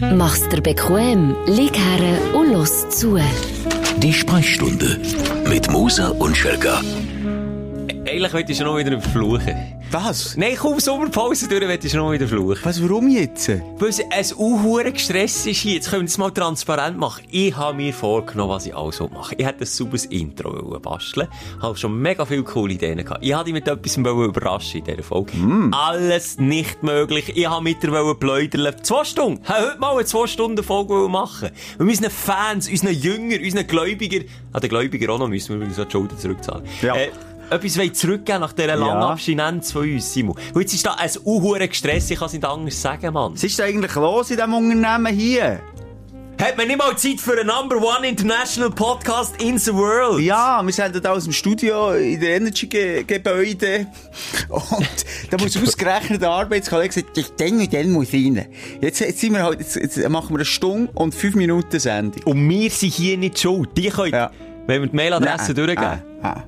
Mach's dir bequem, lieg her und los zu. Die Sprechstunde mit Musa und Schelga. Eigentlich wollte ich schon noch wieder fluchen. Was? Nein, komm, Sommerpause durch, wollte ich schon noch wieder fluchen. Was, warum jetzt? Weil es ein unhuren Gestress ist hier. Jetzt können wir das mal transparent machen. Ich habe mir vorgenommen, was ich alles machen Ich hätte ein sauberes Intro basteln habe schon mega viele coole Ideen gehabt. Ich wollte dich mit etwas überraschen in dieser Folge. Mm. Alles nicht möglich. Ich habe mit dir pläudern. Zwei Stunden. Ich heute mal eine zwei Stunden Folge machen Wir unseren Fans, unseren Jüngern, unseren Gläubigern, an den Gläubigern auch noch müssen wir übrigens die Schulden zurückzahlen. Ja. Äh, etwas zurückgeben nach dieser langen Ja. Abstinenz von uns, Simon. Und jetzt ist da ein unhuren Gestress, ich kann es nicht anders sagen, Mann. Was ist da eigentlich los in diesem Unternehmen hier? Hat man nicht mal Zeit für einen Number One International Podcast in the world? Ja, wir sind da aus dem Studio in der Energy-Gebäude. Und da muss ausgerechnet der Arbeitskollege sagen, ich denke, dann muss rein. Jetzt, jetzt sind wir halt, jetzt, jetzt machen wir eine Stunde und fünf Minuten Sendung. Und wir sind hier nicht schuld. Die können, Ja. wenn wir die Mailadresse durchgeben. Ah, ah,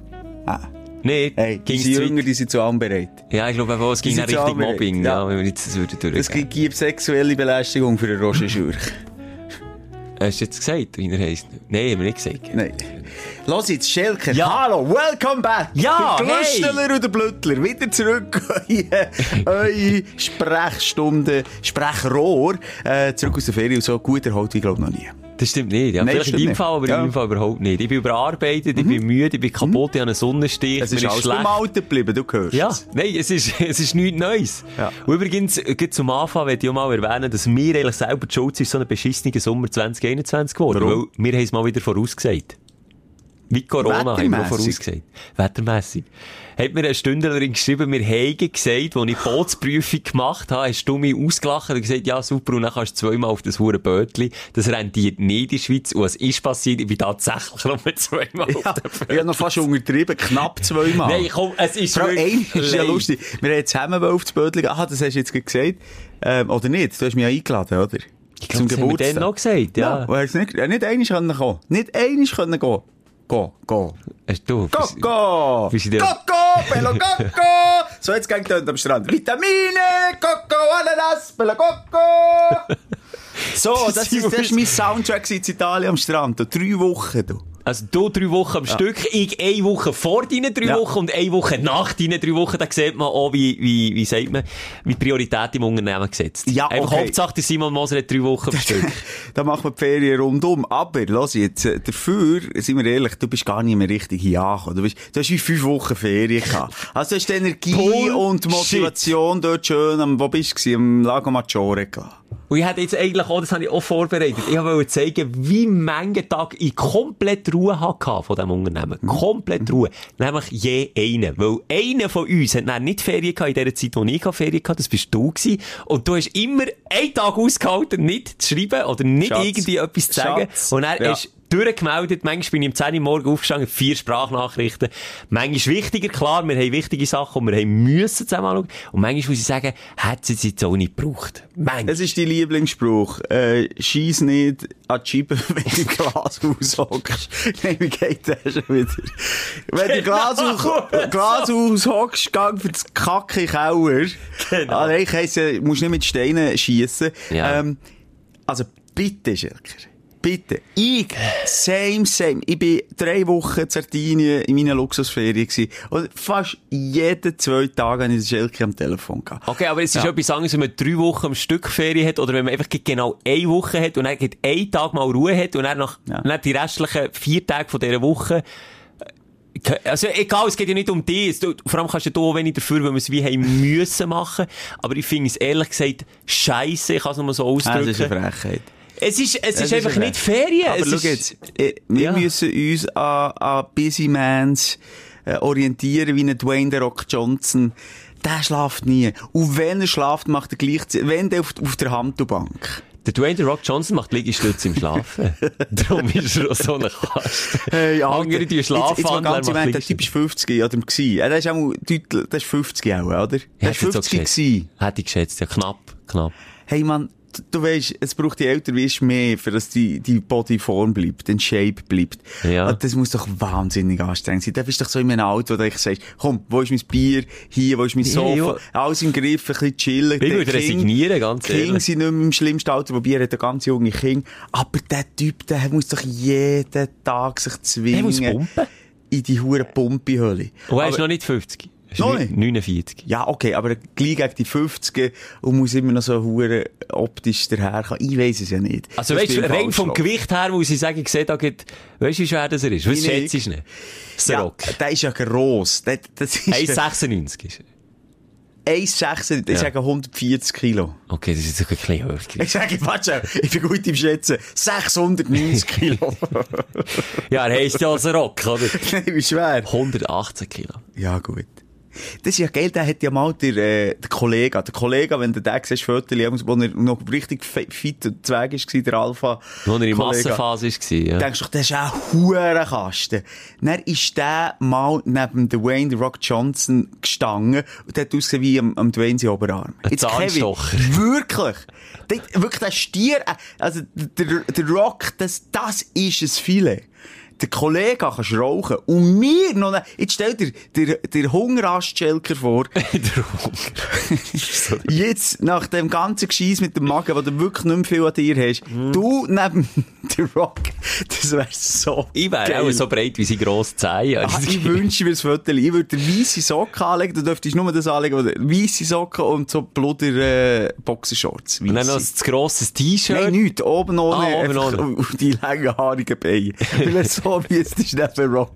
ah. Nee, Hey, ging's die Jünger, die sind zu allem bereit. Ja, ich glaube, auch, es ging richtig zusammen- Mobbing, ja. ja. wenn wir jetzt das würden durchgeben. Es gibt, gibt sexuelle Belästigung für den Roger Schürch. Hast du jetzt gesagt, wie er heisst? Nein, haben wir nicht gesagt. Nein. Los jetzt, Schelker. Ja. Hallo, welcome back. Ja, Der Glöstler und der Blüttler. Wieder zurück eure Sprechstunde, Sprechrohr. Äh, zurück aus der Ferien so gut erholt wie, glaube ich, noch nie. Das stimmt nicht. Ja, Nein, vielleicht in deinem. Fall, aber Ja. Mhm. in meinem Fall überhaupt nicht. Ich bin überarbeitet, ich bin müde, ich bin kaputt, ich habe einen Sonnenstich, Es mir ist alles schlecht. beim Alten geblieben, du hörst Ja, nein, es ist, es ist nichts Neues. Ja. Und übrigens, äh, zum Anfang möchte ich auch mal erwähnen, dass wir eigentlich selber die Schuld sind, so einen beschissenen Sommer 2021 geworden. Warum? Weil wir haben es mal wieder vorausgesagt. Wie Corona haben wir vorausgesagt. Wettermässig. Hat mir eine Stündlerin geschrieben, wir haben gesagt, als ich Bootsprüfung gemacht habe, hast du mich ausgelacht und gesagt, ja super, und dann kannst du zweimal auf das hure Bötli. Das rentiert nicht in der Schweiz. Und was ist passiert? Ich bin tatsächlich nur zweimal Ja, auf dem ich habe noch fast untertrieben, knapp zweimal. Nein, komm, es ist Frau wirklich Ein, ist ja lustig. Wir haben zusammen auf das Bödel Aha, das hast du jetzt gesagt. Ähm, oder nicht? Du hast mich ja eingeladen, oder? Ich glaube, das haben wir dann noch gesagt, ja. ja. nicht, nicht einmal können kommen. Nicht einmal können gehen. Go, go. Hast du? Go, go! Wie sie dir- Coco! So, jetzt geht es am Strand. Vitamine, Coco, Ananas, Bello Coco! So, das ist, das ist mein Soundtrack in Italien am Strand. Drei Wochen, du. Also du drei Wochen am Stück, ich eine Woche vor deinen drei Ja. Wochen und eine Woche nach deinen drei Wochen. Da sieht man auch, wie, wie, wie sagt man, wie die Priorität im Unternehmen gesetzt. Ja, Einfach okay. Hauptsache, der Simon Moser hat drei Wochen am Stück. da machen wir die Ferien rundum. Aber, lass jetzt, äh, dafür, sind wir ehrlich, du bist gar nicht mehr richtig hier angekommen. Du, bist, du hast wie fünf Wochen Ferien gehabt. Also, du hast die Energie Bullshit. und Motivation dort schön am, wo bist du? Am Lago Maggiore gelassen. Und ich hätte jetzt eigentlich auch, das habe ich auch vorbereitet, ich wollte zeigen, wie Menge Tag ich komplett Ruhe hatte von diesem Unternehmen. Komplett Ruhe. Nämlich je einen. Weil einer von uns hat dann nicht Ferien gehabt in der Zeit, wo ich Ferien hatte, das bist du gewesen. Und du hast immer einen Tag ausgehalten, nicht zu schreiben oder nicht Schatz. irgendwie etwas zu sagen. Schatz. Und er Ja. ist durchgemeldet. Manchmal bin ich um 10 Uhr morgens aufgestanden, vier Sprachnachrichten. Manchmal wichtiger, klar, wir haben wichtige Sachen, die wir haben müssen zusammen anschauen. Und manchmal muss ich sagen, hat es jetzt auch nicht gebraucht. Manchmal. Das ist dein Lieblingsspruch. Äh, schieß nicht an die Scheibe, wenn du im Glashaus hockst. Nein, wie geht das schon wieder? Wenn du im Glashaus, Glashaus hockst, gang für das Kacke Keller. Genau. Nein, ich heisse, musst nicht mit Steinen schiessen. Ja. Ähm, also, bitte, Schelker. Bitte. Ich, same, same. Ich bin drei Wochen in Sardinien in meiner Luxusferien gewesen. Und fast jeden zwei Tage habe ich den Schelker am Telefon gehabt. Okay, aber es ist Ja. etwas anderes, wenn man drei Wochen am Stück Ferien hat oder wenn man einfach genau eine Woche hat und dann einen Tag mal Ruhe hat und dann nach Ja. dann die restlichen vier Tage von dieser Woche äh, also egal, es geht ja nicht um dich. Vor allem kannst du da wenig dafür, weil wir es wie haben müssen machen. Aber ich finde es ehrlich gesagt scheiße, ich kann es nochmal so Ah, das ausdrücken. ist eine Frechheit. Es ist, es Das ist einfach eine nicht Ferien. Aber es schau ist, jetzt, äh, wir Ja. müssen uns an, an Busy Mans äh, orientieren, wie ein Dwayne The Rock Johnson. Der schlaft nie. Und wenn er schlaft, macht er gleichzeitig, wenn der auf, auf der Handelbank. Der Dwayne The Rock Johnson macht Liegestütze im Schlafen. Darum ist er auch so ein Kasten. Hey, Andere, die Jetzt, jetzt mal ganz im Ernst, der Typ ist 50 oder gewesen. Der ist auch deutlich, der ist 50 auch, oder? Der ist 50 gewesen. Hätte ich geschätzt, ja, knapp, knapp. Hey man, du weißt, es braucht die älter wirst mehr, für dass die, die Bodyform bleibt, den Shape bleibt. Ja. Und Das muss doch wahnsinnig anstrengend sein. Da bist du doch so in einem Auto, wo du sagst, komm, wo ist mein Bier? Hier, wo ist mein Sofa? Ja, Alles im Griff, ein bisschen chillen. Ich Der würde resignieren, ganz King ehrlich. sind nicht mehr im schlimmsten Alter, wobei er hat ein ganz junge Kind. Aber der Typ, der muss doch jeden Tag sich zwingen. Er muss pumpen. In die hure Pumpihölle. Und er ist noch nicht 50. Noch neun- nicht? 49. Ja, okay, aber gleich gegen die 50 und muss immer noch so hure optisch daherkommen. Ich weiss es ja nicht. Also weißt du, rein vom. Gewicht her muss ich sagen, ich sehe da geht, weißt du, wie schwer das er ist? Was schätzt du nicht? Ja, der ist ja gross. Der, das ist 1,96 ist er. 1,6, ich Ja. sage 140 Kilo. Okay, das ist jetzt ein bisschen hoch. Ich sage, warte ich bin gut im Schätzen. 690 Kilo. Ja, er heisst ja als Rock, oder? Nein, wie schwer. 118 Kilo. Ja, gut. Das ist ja geil, der hat ja mal der, äh, der Kollege, der Kollege, wenn du den siehst, Fotos, wo er noch richtig fit und zweig ist, gewesen, der Alpha. Wo er in. Massenphase war, ja. denkst du das ist ein Hurenkasten. Dann ist der mal neben Dwayne The Rock Johnson gestanden und der hat ausgesehen wie am, am Dwayne sein Oberarm. Ein Jetzt, Kevin, Zahnstocher. Wirklich. Der, wirklich, der Stier, äh, also der, der Rock, das, das ist ein Filet. Der Kollege kannst rauchen. Und mir noch, ne- jetzt stell dir, der, der Hungerast-Schelker vor, Der Hunger. Jetzt, nach dem ganzen Gescheiss mit dem Magen, wo du wirklich nicht mehr viel an dir hast, du neben der Rock, das wäre so Ich wäre geil. auch so breit wie sein grosses Zehen. Ah, ich wünsche mir das Foto. Ich würde weisse Socken anlegen, du dürftest nur das anlegen, weisse Socken und so bluder, äh, Boxershorts. Und dann noch Weisse. ein grosses T-Shirt. Nein, nichts. Oben ohne, Ah, oben ohne. auf die langen, haarigen Beine. Ist neben Rock.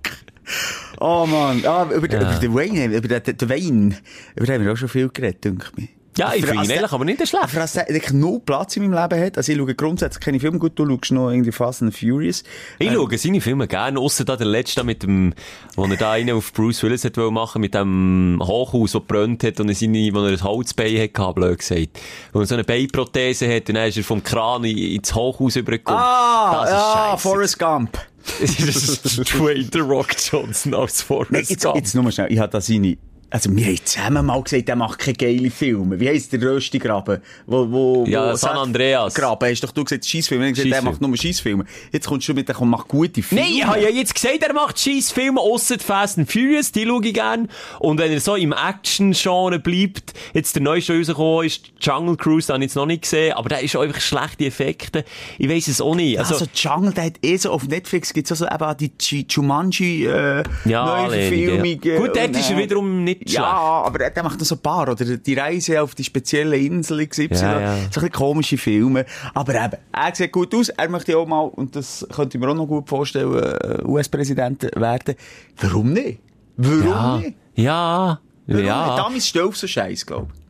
Oh man, ah, über, Ja. über den Wayne, über den, den Wayne, über den haben wir auch schon viel geredet, denke ich mir. Ja, ich finde ihn der- eigentlich aber nicht schlecht. Aber dass der wirklich null Platz in meinem Leben hat, also ich schaue grundsätzlich keine Filme gut, du schaust noch irgendwie Fast and Furious. Ich Ähm, schaue seine Filme gerne, ausser da der letzte mit dem, wo er da einen auf Bruce Willis hat machen, mit dem Hochhaus, das gebrannt hat und er seine, wo er ein Holzbein hatte, blöd gesagt. Er so eine Beinprothese hat und dann ist er vom Kran in- ins Hochhaus übergekommen. Ah, das ist scheisse. Forrest Gump. Das ist Dwayne The Rock Johnson als Forrest Nein, jetzt, Gump. jetzt nur mal schnell, ich habe da seine, also wir haben zusammen mal gesagt, der macht keine geile Filme. Wie heisst der Röstigraben? Wo, wo, Ja, wo San Andreas. Graben, hast doch du gesagt, Scheissfilme. Ich habe gesagt, der Scheissfilme. macht nur Scheissfilme. Jetzt kommst du mit, der macht gute Filme. Nein, ich habe ja jetzt gesagt, er macht scheiß Filme, ausser Fast and Furious, die schaue ich gern. Und wenn er so im Action-Genre bleibt, jetzt der neueste rausgekommen ist, Jungle Cruise, den habe ich jetzt noch nicht gesehen, aber der ist einfach schlechte Effekte. Ich weiss es auch nicht. Also, Also, Jungle, der hat eh so, auf Netflix gibt's also eben die Jumanji, äh, ja. Anlehnung, ja. Gut, dort ist er äh, wiederum nicht. Ja, aber der, der macht noch so ein paar, oder die Reise auf die spezielle Insel XY. Ja, ja. So ein bisschen komische Filme. Aber eben, er sieht gut aus, er möchte auch mal, und das könnte ich mir auch noch gut vorstellen, äh, US-Präsident werden. Warum nicht? Warum Ja, nicht? ja, Warum ja. nicht? Damals ist auf so scheiß, glaube ich.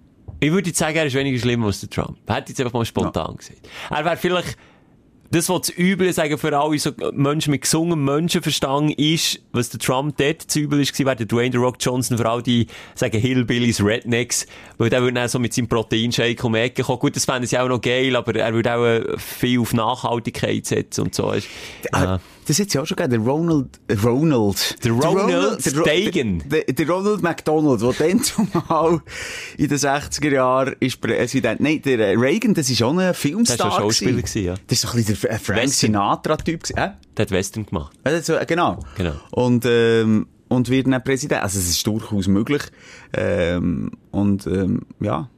Ich würde jetzt sagen, er ist weniger schlimm als der Trump. Hätte jetzt einfach mal spontan gesagt. Er wäre vielleicht, das, was das Üble sagen für alle so Menschen mit gesungem Menschenverstand ist, was der Trump dort zu übel ist, wäre der Dwayne The Rock Johnson für all die, sagen Hillbillies, Rednecks, weil der würde dann so mit seinem Proteinshake um die Ecke kommen. Gut, das fände ich auch noch geil, aber er würde auch äh, viel auf Nachhaltigkeit setzen und so. Ist, ja. Das hat ja auch schon gegeben, der Ronald, äh, Ronald. Der Ronald der Ro- Reagan. Der, der Ronald McDonald, der dann zumal in den 60er Jahren ist Präsident. Nein, der äh, Reagan, das ist auch ein Filmstar. Das war Schauspieler gewesen. ja. Das ist doch ein bisschen der äh, Frank. Sinatra-Typ. Äh? Der hat Western gemacht. Also, genau. Genau. Und, ähm, und wird dann Präsident. Also, es ist durchaus möglich. Ähm, und, ähm, ja.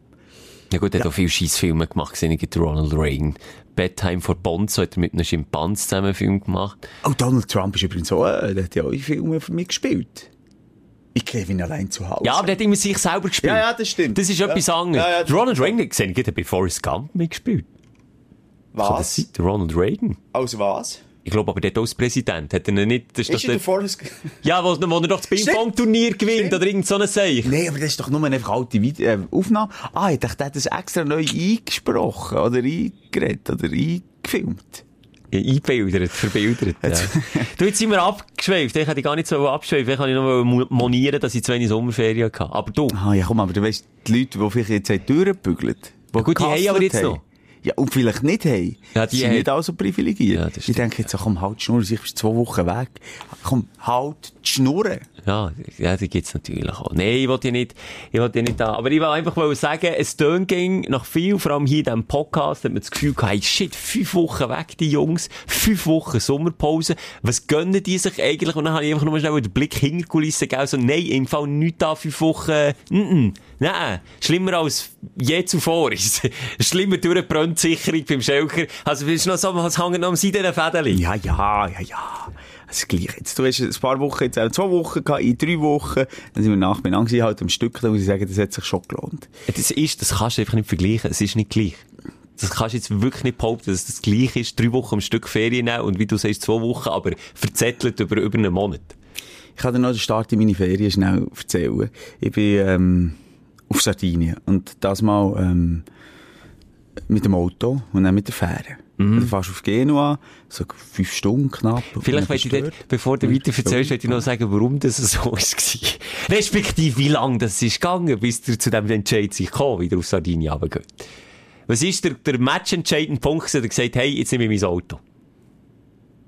Ja gut, er hat auch viele Scheissfilme gemacht, gesehen, Ronald Reagan. Bedtime for Bonzo hat er mit einem Schimpans zusammen einen Film gemacht. Oh, Donald Trump ist übrigens so, äh, der hat ja auch Filmen für mich gespielt. Ich Kevin allein zu Hause. Ja, aber der hat immer sich selber gespielt. Ja, ja, das stimmt. Das ist Ja. etwas anderes. Ja, ja, Ronald. Reagan, gesehen, ich hat bei Forrest Gump mitgespielt. Kann das Was? sein? Ronald Reagan. Aus was? Ich glaube aber, auch als Präsident. Hat er nicht, das ist, Ist er der Forrest... ja, wo, wo er doch das Ping-Pong-Turnier gewinnt, oder irgend so eine Seich. Nein, aber das ist doch nur eine alte äh, Aufnahme. Ah, ich dachte, der hat das extra neu eingesprochen, oder eingeredet, oder eingefilmt. Ja, einbildert, verbildert. Ja. du, jetzt sind wir abgeschweift. Ich hätte gar nicht so abgeschweift. Ich noch mo- monieren, dass ich zu wenig Sommerferien hatte. Aber du, Ah, ja, komm, aber du weißt, die Leute, die vielleicht jetzt haben durchgebügelt, die Ja gut, die haben aber jetzt noch. Ja, und vielleicht nicht haben, Ja, die sind haben- nicht alle so privilegiert. Ja, ich denke jetzt, komm, halt die Schnur, ich bist zwei Wochen weg. Komm, halt die Schnur. Ja, ja, die gibt's natürlich auch. Nein, ich wollte nicht, ich wollte nicht da. Aber ich will einfach mal sagen, es tönt ging nach viel, vor allem hier in diesem Podcast, hat man das Gefühl gehabt, hey, shit, fünf Wochen weg, die Jungs, fünf Wochen Sommerpause. Was gönnen die sich eigentlich? Und dann habe ich einfach nur schnell den Blick hinter die Kulissen gegeben, so, nein, im Fall nicht da fünf Wochen, -mm. Nein, schlimmer als je zuvor ist. schlimmer durch eine Brandsicherung beim Schelker. Also, es ist noch so, was hängt noch am seidenen Fädeli. Ja, ja, ja, ja. Das Gleiche. Jetzt, du hast ein paar Wochen, jetzt auch zwei Wochen gehabt, in drei Wochen, dann sind wir nach beieinander gewesen, halt am Stück, da muss ich sagen, das hat sich schon gelohnt. Das ist, das kannst du einfach nicht vergleichen. Es ist nicht gleich. Das kannst du jetzt wirklich nicht behaupten, dass das gleich ist. Drei Wochen am Stück Ferien nehmen und wie du sagst, zwei Wochen, aber verzettelt über, über einen Monat. Ich kann dir noch den Start in meine Ferien schnell erzählen. Ich bin ähm, auf Sardinien und das mal ähm, mit dem Auto und dann mit der Fähre. Mhm. Du fährst auf Genua, so fünf Stunden knapp. Vielleicht möchte ich dort. bevor du weiter erzählst, möchte ich noch sagen, warum das so war. Respektive, wie lange das ist gegangen, bis du zu dem Entscheid sich gekommen, wieder auf Sardinien runtergeht. Was ist der, der matchentscheidende Punkt, der gesagt hat, hey, jetzt nehme ich mein Auto?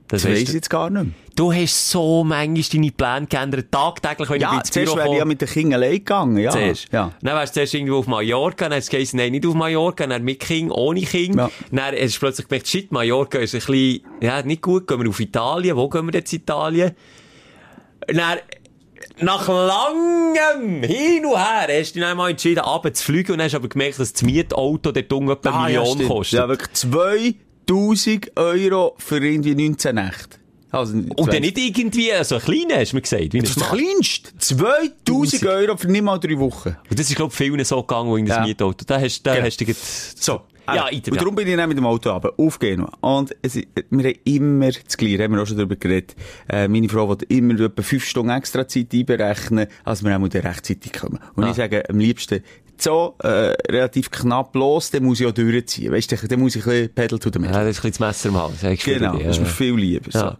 Das Das weiss ich jetzt gar nicht mehr. Du hast so manchmal deine Pläne geändert, tagtäglich, wenn Ja, ich ins zuerst Büro wäre ich komme. ja mit den Kindern allein gegangen, ja. Zuerst. Ja. Dann wärst du zuerst irgendwo auf Mallorca, dann hast du gesagt, nein, nicht auf Mallorca, dann mit Kind, ohne Kind. Ja. Dann hast du plötzlich gemerkt, shit, Mallorca ist ein bisschen, ja, nicht gut, gehen wir auf Italien, wo gehen wir jetzt Italien? Dann, nach langem Hin und Her hast du dich einmal entschieden, runter zu fliegen und hast aber gemerkt, dass das Mietauto dort unten etwa eine Ah, ja, Million stimmt. kostet. Ja, wirklich 2000 Euro für irgendwie 19 Nächte. Also, und dann nicht irgendwie so ein kleiner, hast du mir gesagt. Wie Das Smart. kleinste. 2000 Euro für nicht mal drei Wochen. Und das ist, glaube ich, vielen so gegangen, wo in das Ja. Mietauto. Da hast, da Genau. hast du jetzt... So. Ja, äh, item, und ja. darum bin ich dann mit dem Auto runter, auf Genua. Und es, wir haben immer das Gleiche, haben wir auch schon darüber geredet. Äh, meine Frau will immer etwa fünf Stunden extra Zeit einberechnen, als wir auch mal rechtzeitig kommen. Und Ah. ich sage, am liebsten so, äh, relativ knapp los, dann muss ich auch durchziehen. Weißt du, dann muss ich ein bisschen Pedal to the metal. Ja, das ist ein bisschen das Messer im Hals. Genau, dich, das ist mir viel lieber. Ja. So.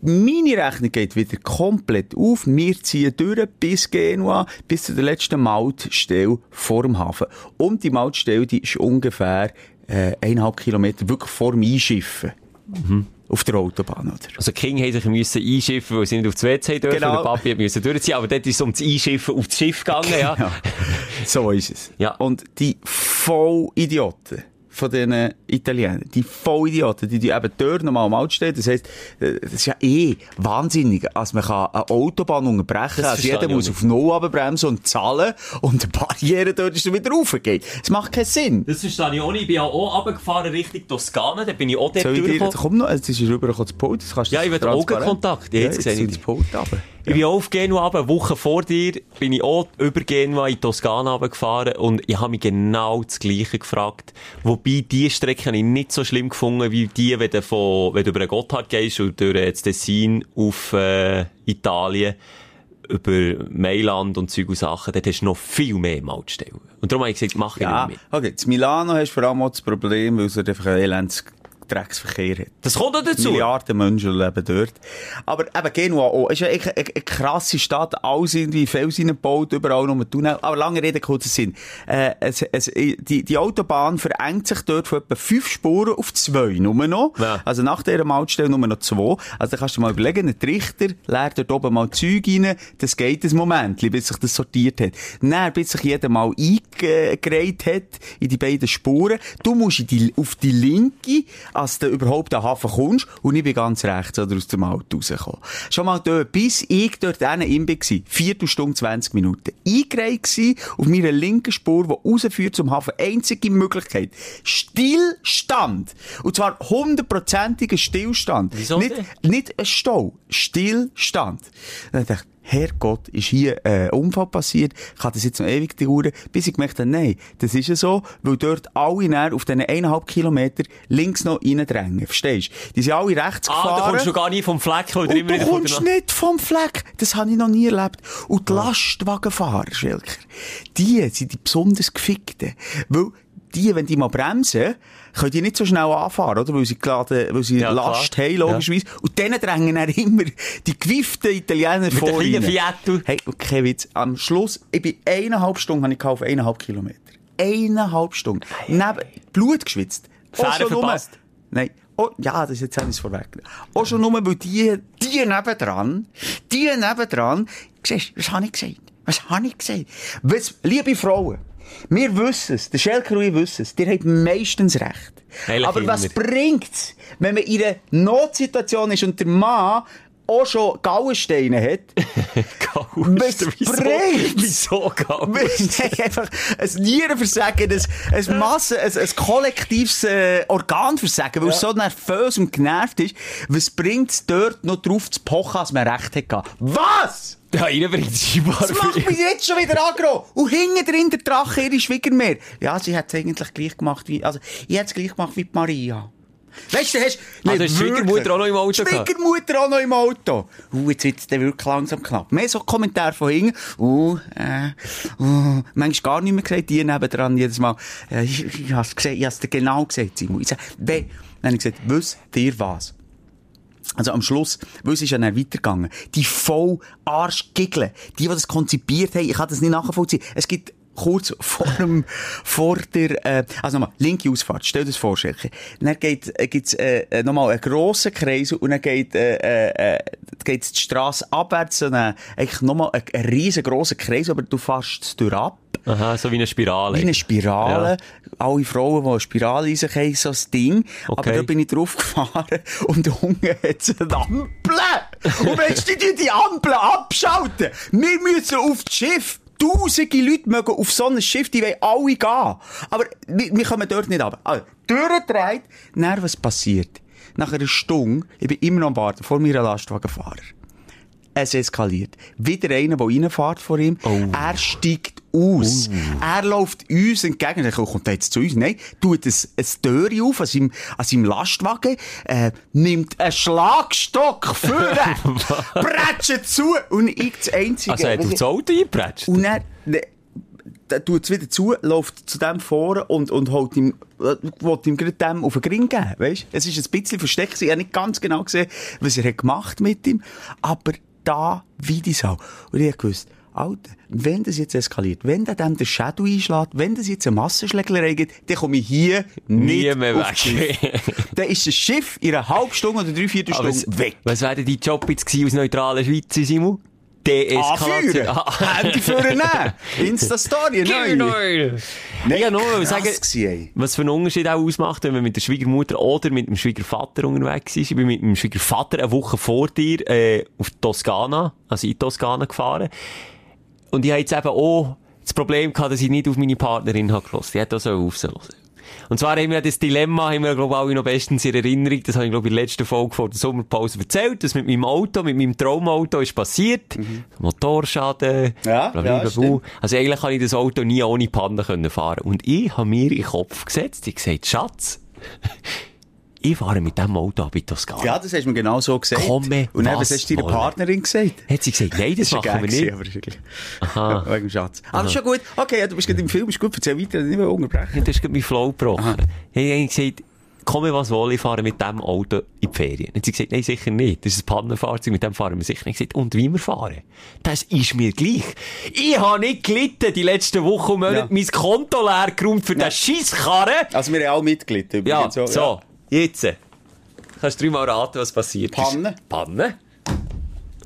Meine Rechnung geht wieder komplett auf. Wir ziehen durch bis Genua, bis zu der letzten Mautstelle vor dem Hafen. Und die Mautstelle, die ist ungefähr äh, eineinhalb Kilometer wirklich vor dem Einschiffen. Mhm. Auf der Autobahn, oder? Also Kinder haben sich müssen einschiffen, weil sie nicht auf das WC dürfen. Genau. Und der Papi musste durchziehen. Aber dort ist es um das Einschiffen auf das Schiff gegangen, ja. Ja. so ist es. Ja. Und die Vollidioten von diesen Italienern, die Vollidioten, die, die eben dort nochmal am Auto stehen, das heisst, das ist ja eh wahnsinnig, als man kann eine Autobahn unterbrechen Das also jeder muss auf Null runterbremsen und zahlen und die Barriere dort ist dann wieder raufgeht. Das macht keinen Sinn. Das verstehe ich auch nicht. Ich bin ja auch runtergefahren Richtung Toskana. Da bin ich auch dort Soll ich dir, durchgekommen. komm noch, jetzt ist er rübergekommen zu Pult, das kannst du Ja, ich will Augenkontakt. Ja, Ja, jetzt jetzt sehe ich Pult runter. Ich bin auf Genua runter. Eine Woche vor dir bin ich auch über Genua in Toskana runtergefahren. Und ich habe mich genau das Gleiche gefragt. Wobei, die Strecke habe ich nicht so schlimm gefunden, wie die, wenn du, von, wenn du über den Gotthard gehst und durch äh, das Tessin auf äh, Italien, über Mailand und Zeug und Sachen. Dort hast du noch viel mehr Mautstellen. Und darum habe ich gesagt, mach ich Ja, nicht mit. okay, in Milano hast du vor allem auch das Problem, weil es einfach ein elendes Drecksverkehr hat. Das kommt auch dazu. Milliarden Menschen leben dort. Aber eben Genua auch. ist ja echt eine, eine krasse Stadt. Alles irgendwie Fels gebaut, überall nur Tunnel. Aber lange Rede, kurzer Sinn. Äh, es, es, die, die Autobahn verengt sich dort von etwa fünf Spuren auf zwei nur noch. Ja. Also nach dieser Mautstelle nur noch zwei. Also da kannst du dir mal überlegen, ein Trichter leert dort oben mal Zeug rein. Das geht ein Moment, bis sich das sortiert hat. Dann, bis sich jeder mal eingereiht hat in die beiden Spuren. Du musst die, auf die linke, als du überhaupt an den Hafen kommst. Und ich bin ganz rechts oder aus dem Auto rausgekommen. Schon mal dort, bis ich dort hinten bin, war, Viertelstunde, 20 Minuten. Eingereiht gsi auf meiner linken Spur, die rausführt zum Hafen. Einzige Möglichkeit. Stillstand. Und zwar hundertprozentiger Stillstand. Wieso nicht, nicht ein Stau. Stillstand. Dann dachte ich, Herrgott, ist hier äh, ein Unfall passiert? Kann das jetzt noch ewig dauern? Bis ich gemerkt habe, nein, das ist ja so, weil dort alle näher auf diesen eineinhalb Kilometer links noch reindrängen. Verstehst du? Die sind alle rechts Ah, gefahren. da kommst du gar nie vom Fleck, du immer du kommst nicht vom Fleck. Das habe ich noch nie erlebt. Und die Lastwagenfahrer, Schwelker, die sind die besonders gefickten. Weil die, wenn die mal bremsen, können die nicht so schnell anfahren, oder? Weil sie geladen, weil sie Ja, Last klar. haben, logischerweise. Und denen drängen dann immer die gewieften Italiener Mit vor ihnen. Fiat. Hey, kein Witz. Am Schluss, ich bin eineinhalb Stunden, habe ich gekauft, eineinhalb Kilometer. Eineinhalb Stunden. Neben, Blut geschwitzt. Fähre nur- verpasst. Nein. Oh, ja, das ist jetzt habe ich es vorweg. Auch schon nur, weil die, die nebendran, die nebendran, siehst was habe ich gesagt? Was habe ich gesagt? Was, liebe Frauen, wir wissen es, der Schelker und ich wissen es, ihr habt meistens recht. Eigentlich Aber was immer. bringt's, wenn man in einer Notsituation ist und der Mann auch schon Gallensteine hat? Was wieso, bringt's? wieso Gauss? Nein, einfach ein Nierenversagen, ein, ein Massen, ein, ein kollektives äh, Organversagen, weil es so nervös und genervt ist. Was bringt es dort noch drauf zu pochen, als man recht hat? Was? Ja, ihnen bringt es scheinbar Das macht mich jetzt schon wieder aggro. Und hinten drin der Drache ihre Schwiegermeer. Ja, sie hat es eigentlich gleich gemacht wie, also, ich hätte es gleich gemacht wie die Maria. Weißt du, hast, Also, hast die Schwiegermutter auch noch im Auto? Schwiegermutter auch noch im Auto. Uh, jetzt wird es dann wirklich langsam knapp. Mehr so Kommentare von hinten. Uh, äh, uh, manchmal gar nicht mehr gesagt, die nebendran jedes Mal. Äh, ich, ich hab's gesehen, ich hab's dir genau gesagt, Simon. Ich sag, we, dann habe ich gesagt, wisst ihr was? Also am Schluss, weil es ist ja dann weitergegangen. Die voll Arschgiggeln, die, die das konzipiert haben, ich kann das nicht nachvollziehen. Es gibt kurz vor dem, vor der, äh, also nochmal, linke Ausfahrt, stell dir das vor, Schelke. Dann geht, äh, gibt's, äh, äh, nochmal einen grossen Kreis und dann geht, äh, äh, äh, geht's die Strasse abwärts, so einen, eigentlich nochmal einen, riesengroßen Kreis, aber du fährst durch ab. Aha, so wie eine Spirale. Wie eine Spirale. Alle Frauen, die eine Spirale in sich haben, so ein Ding. Aber Okay. da bin ich drauf gefahren und unten hat es eine Ampel. Und wenn die die Ampel abschalten, wir müssen auf das Schiff. Tausende Leute mögen auf so ein Schiff, die wollen alle gehen. Aber wir, wir kommen dort nicht runter. Also, durchgedreht, dann was passiert? Nach einer Stunde, ich bin immer noch am Warten, vor mir ein Lastwagenfahrer. Es eskaliert. Wieder einer, der reinfährt vor ihm. Er steigt aus. Er läuft uns entgegen. Er kommt er jetzt zu uns. Nein, tut ein, ein Türchen auf an seinem, an seinem Lastwagen, äh, nimmt einen Schlagstock vor, prätscht zu und ich das Einzige. Also, er hat auf das Auto eingepratscht. Und dann, ne, dann tut es wieder zu, läuft zu dem vor und, und holt ihm, äh, will ihm gerade dem auf den Gring geben, weisst? Es ist ein bisschen versteckt, ich habe nicht ganz genau gesehen, was er hat gemacht mit ihm, aber da, wie die Sau. Und ich habe gewusst, Alter, wenn das jetzt eskaliert, wenn der dem den Shadow einschlägt, wenn das jetzt eine Massenschlägerei gibt, dann komme ich hier Nie nicht mehr das Schiff. weg. dann ist das Schiff in einer halben Stunde oder drei, vier Stunden was, weg. was wäre dein Job jetzt gewesen aus neutraler Schweiz, Simon? Deeskalation. Anführen! Handy führen! Insta-Story, neu! Nein, ja, nur sagen, was für einen Unterschied auch ausmacht, wenn man mit der Schwiegermutter oder mit dem Schwiegervater unterwegs ist. Ich bin mit dem Schwiegervater eine Woche vor dir äh, auf Toskana, also in Toskana gefahren. Und ich habe jetzt eben auch das Problem gehabt, dass ich nicht auf meine Partnerin habe gehört. Die hat auch so auf sie hören. Und zwar haben wir das Dilemma, haben wir, glaube ich, alle noch bestens in Erinnerung. Das habe ich, glaube ich, in der letzten Folge vor der Sommerpause erzählt. Das mit meinem Auto, mit meinem Traumauto ist passiert. Motorschaden. Mhm. Ja, blablabla. ja. Also eigentlich kann ich das Auto nie ohne Panne können fahren. Und ich habe mir in den Kopf gesetzt, ich gesagt, Schatz, ich fahre mit diesem Auto ab in Toskana. Ja, das hast du mir genau so gesagt. Komme, Und dann, was hast du deiner. Partnerin gesagt? Hat sie gesagt, nein, das, ein machen wir nicht. aber ist Aha. Wegen dem Schatz. Aber das schon gut. Okay, ja, du bist gerade im Film, ist gut, erzähl weiter, nicht mehr unterbrechen. Und das ist gerade mein Flow gebrochen. Ich habe gesagt, komme was wohl, ich fahre mit diesem Auto in die Ferien. Und sie gesagt, nein, sicher nicht. Das ist ein Pannenfahrzeug, mit dem fahren wir sicher nicht. Gesagt, und wie wir fahren? Das ist mir gleich. Ich habe nicht gelitten die letzten Wochen und Monate Ja. mein Konto leer geräumt für den Scheisskarren. Also, wir haben auch mitgelitten. Ja, so, jetzt. Kannst du dreimal raten, was passiert ist? Panne. Panne.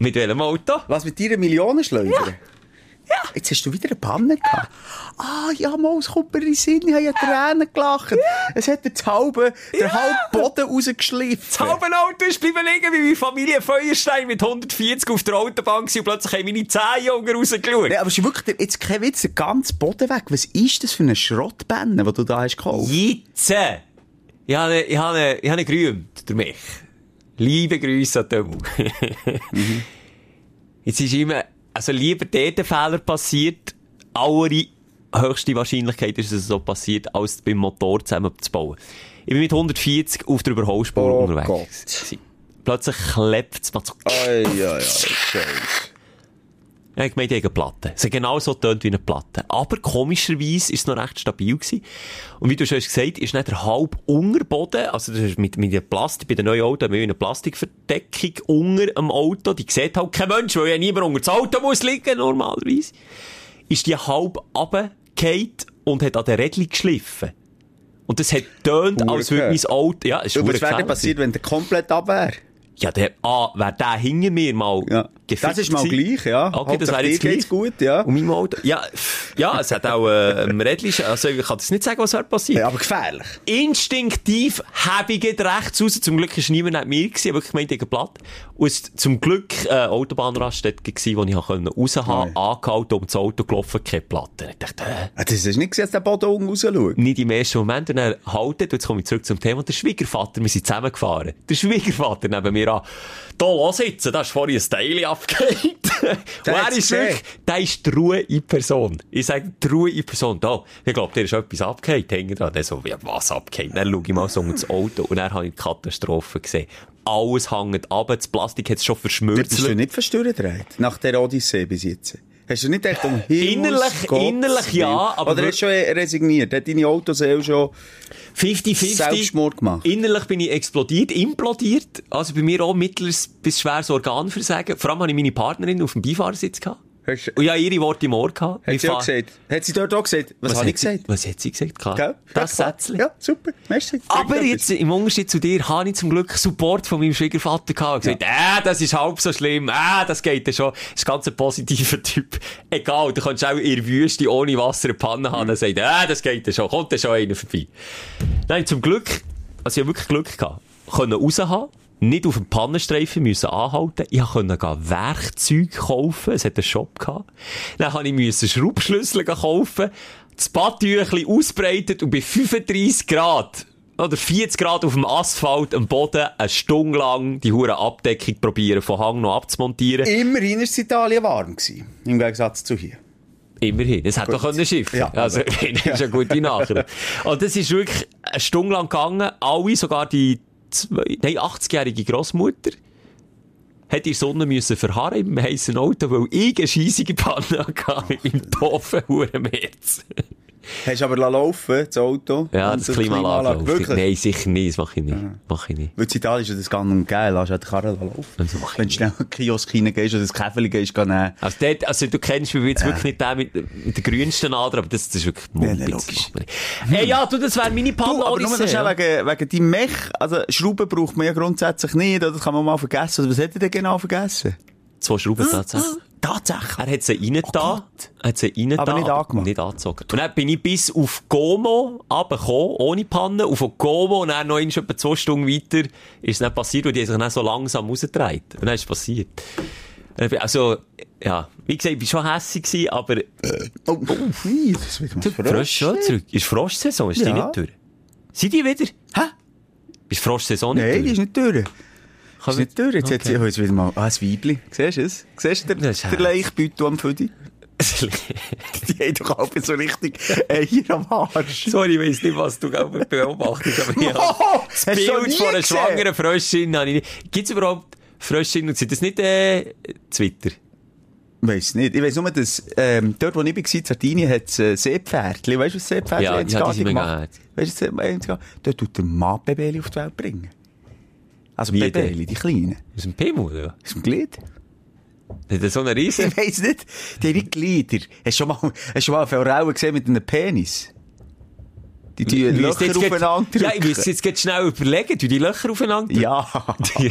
Mit welchem Auto? Was mit deiner Millionenschleuder? Ja. Jetzt hast du wieder eine Panne gehabt. Ah, ja, mal, es kommt mir in den Sinn, ich habe ja Tränen gelacht. Es hat dir das halbe, der halbe Boden rausgeschliffen. Das halbe Auto ist bleiben liegen, wie meine Familie Feuerstein mit 140 auf der Autobahn war und plötzlich haben meine 10 Jungen rausgeschaut. Nee, aber es ist wirklich, jetzt kein Witz, der ganze Boden weg. Was ist das für eine Schrottbände, die du da hast gekauft? Jetzt! Ich habe, ich habe, ich habe gerühmt, durch mich. Liebe Grüße an Tömu. Jetzt ist immer, also lieber dort ein Fehler passiert, aller höchste Wahrscheinlichkeit ist, dass es so passiert, als beim Motor zusammenzubauen. Ich bin mit 140 auf der Überholspur Oh unterwegs. Gott. Plötzlich klebt es, macht so Ei, ja, ja, scheiße. Ja, ich meine, die eine Platte. Es hat genau so tönt wie eine Platte. Aber komischerweise ist es noch recht stabil gewesen. Und wie du schon hast gesagt, ist nicht der halb Unterboden, also das ist mit, mit der Plastik, bei den neuen Autos haben wir eine Plastikverdeckung unter dem Auto, die sieht halt kein Mensch, weil ja niemand unter das Auto muss liegen, normalerweise. Ist die halb runtergefallen und hat an der Rädchen geschliffen. Und das hat tönt, als würde mein. Auto, ja, ist Aber was wäre passiert, wenn der komplett ab wäre? Ja, der, ah, wäre der hinter mir mal Ja. Gefickt Das ist mal gleich, ja. Okay, das wäre jetzt geht's gleich. gut, ja. Und meinem Auto, ja, ja, es hat auch, äh, im Rädchen, also ich kann das nicht sagen, was wäre passiert. Ja, aber gefährlich. Instinktiv habe ich rechts raus. Zum Glück war niemand neben mir, gewesen, wirklich gemeint, ich platt. Und es zum Glück, äh, Autobahnraststätte gewesen, wo ich raus Oh angehalten, um das Auto gelaufen, keine Platte. Ich dachte, äh, Das du nicht gesehen, dass der Boden unten rausschaut. nicht im ersten Moment. Und dann haltet, und jetzt komme ich zurück zum Thema, der Schwiegervater, wir sind zusammengefahren. Der Schwiegervater neben mir an, da los sitzen, da ist vorhin ein Teil Der er ist wirklich, der ist die Ruhe in Person. Ich sage, die Ruhe in Person. Da, ich glaube, der ist etwas abgehängt, hängt dran. Der so, wie, was abgehängt? Dann schaue ich mal so um das Auto und dann habe ich die Katastrophe gesehen. Alles hängt ab, das Plastik hat es schon Dort bist du nicht verstürzt, nach der Odyssee bis jetzt. Hast du nicht gedacht, um Himmels Innerlich- Gottes innerlich ja, aber Oder hast du schon resigniert? Hat deine Autoseele schon 50-50. Selbstmord gemacht? Innerlich bin ich explodiert, implodiert. Also bei mir auch mittleres bis schweres Organversagen. Vor allem hatte ich meine Partnerin auf dem Beifahrersitz gehabt. Hast, Und ja, ihre Worte im Ohr gehabt. hat Ich sie auch gesagt? Hat sie dort auch gesagt? Was, habe ich hat sie- gesagt? Was hat sie gesagt? Klar. Gell? Das Ja. Sätzchen. Ja, super. Merci. Aber jetzt, im Unterschied zu dir, habe ich zum Glück Support von meinem Schwiegervater gehabt. Und gesagt, äh, das ist halb so schlimm, äh, das geht ja schon. Das ist ganz ein positiver Typ. Egal, du kannst auch in der Wüste ohne Wasser eine Panne haben. Sagt er, äh, das geht ja schon, kommt ja schon einer vorbei. Nein, zum Glück, also ich habe wirklich Glück gehabt, können raushaben, nicht auf dem Pannenstreifen müssen anhalten. Ich konnte Werkzeug kaufen. Es hat einen Shop gehabt. Dann habe ich müssen Schraubschlüssel kaufen. Das Badtüchli ausbreitet und bei 35 Grad oder 40 Grad auf dem Asphalt am Boden eine Stunde lang die hure Abdeckung probieren, von Hang noch abzumontieren. Immerhin war es Italien warm. Gewesen, Im Gegensatz zu hier. Immerhin. Es hätte doch können Schiff. Ja, also, das ist eine gute Nachricht. Und das ist wirklich eine Stunde lang gegangen. Alle, sogar die nein, 80-jährige Grossmutter, hat der Sonne müssen verharren im heissen Auto, weil ich eine scheissige Panne hatte mit meinem doofen Hurenmetz. Hast du aber laufen, das Auto? Ja, Und das Klimaanlage. Wirklich? Nein, sicher nicht. Das mache ich nicht. Mache ich nicht. Weil in Italien ist ja das und geil, lass halt die Karre laufen. Also mach Wenn du schnell in den Kiosk reingehst oder das Käferli gehst, gehen nehmen. Also, dort, also du kennst mich jetzt wirklich nicht den mit, mit der grünsten Ader, aber das, das ist wirklich nein, Mumpitz. logisch. Hey, ja, du, das wäre meine Du, aber nur schnell ja. wegen, wegen deinem Mech. Also, Schrauben braucht man ja grundsätzlich nicht, oder? Das kann man mal vergessen. Oder was hat er denn genau vergessen? Zwei Schrauben tatsächlich. Tatsächlich. Er hat sie rein da, hat sie rein Aber da, nicht angemacht. Nicht angezogen. Und dann bin ich bis auf Como runtergekommen, ohne Panne, auf Como, und dann noch etwa zwei Stunden weiter ist es dann passiert, weil die sich dann so langsam rausgedreht. Und dann ist es passiert. Und Also, ja, wie gesagt, ich war schon hässig gewesen, aber Oh, oh, ui, das ist wieder mal Frosch Frosch. schon zurück. Ist Froschsaison, ist die Ja. nicht durch? Sind die wieder? Hä? Ist Froschsaison nicht Nein, die durch? ist nicht durch. Ist nicht durch. Jetzt hat Okay. sie oh, jetzt wieder mal, ah, ein Weibli. Siehst du es? Siehst du den, herzig. Leichbeutel am Füdi? Die haben doch auch so richtig Eier am Arsch. Sorry, ich weiss nicht, was du beobachtest, aber ich hab das Bild von einer schwangeren Fröschin nicht. Gibt's überhaupt Fröschin und sind das nicht, äh, Twitter? Weiss nicht. Ich weiss nur, dass, ähm, dort, wo ich war, in Sardinien, hat es äh, Seepferdli. Weißt du, was Seepferdli Ja, sie ja, die sind mega. Weißt du, was sie gemacht? Dort tut der Mann auf die Welt bringen. Also Wie Bebeli, die Kleinen. Aus dem Pimmel, oder? Aus dem Glied. Er so eine Riese? Ich weiss nicht. Die haben nicht Glieder. Hast du schon mal, hast du schon mal eine Forelle gesehen mit einem Penis? Die müsste Löcher aufeinander Ja, ich müsste jetzt grad schnell überlegen, du die Löcher aufeinander? Ja. Die,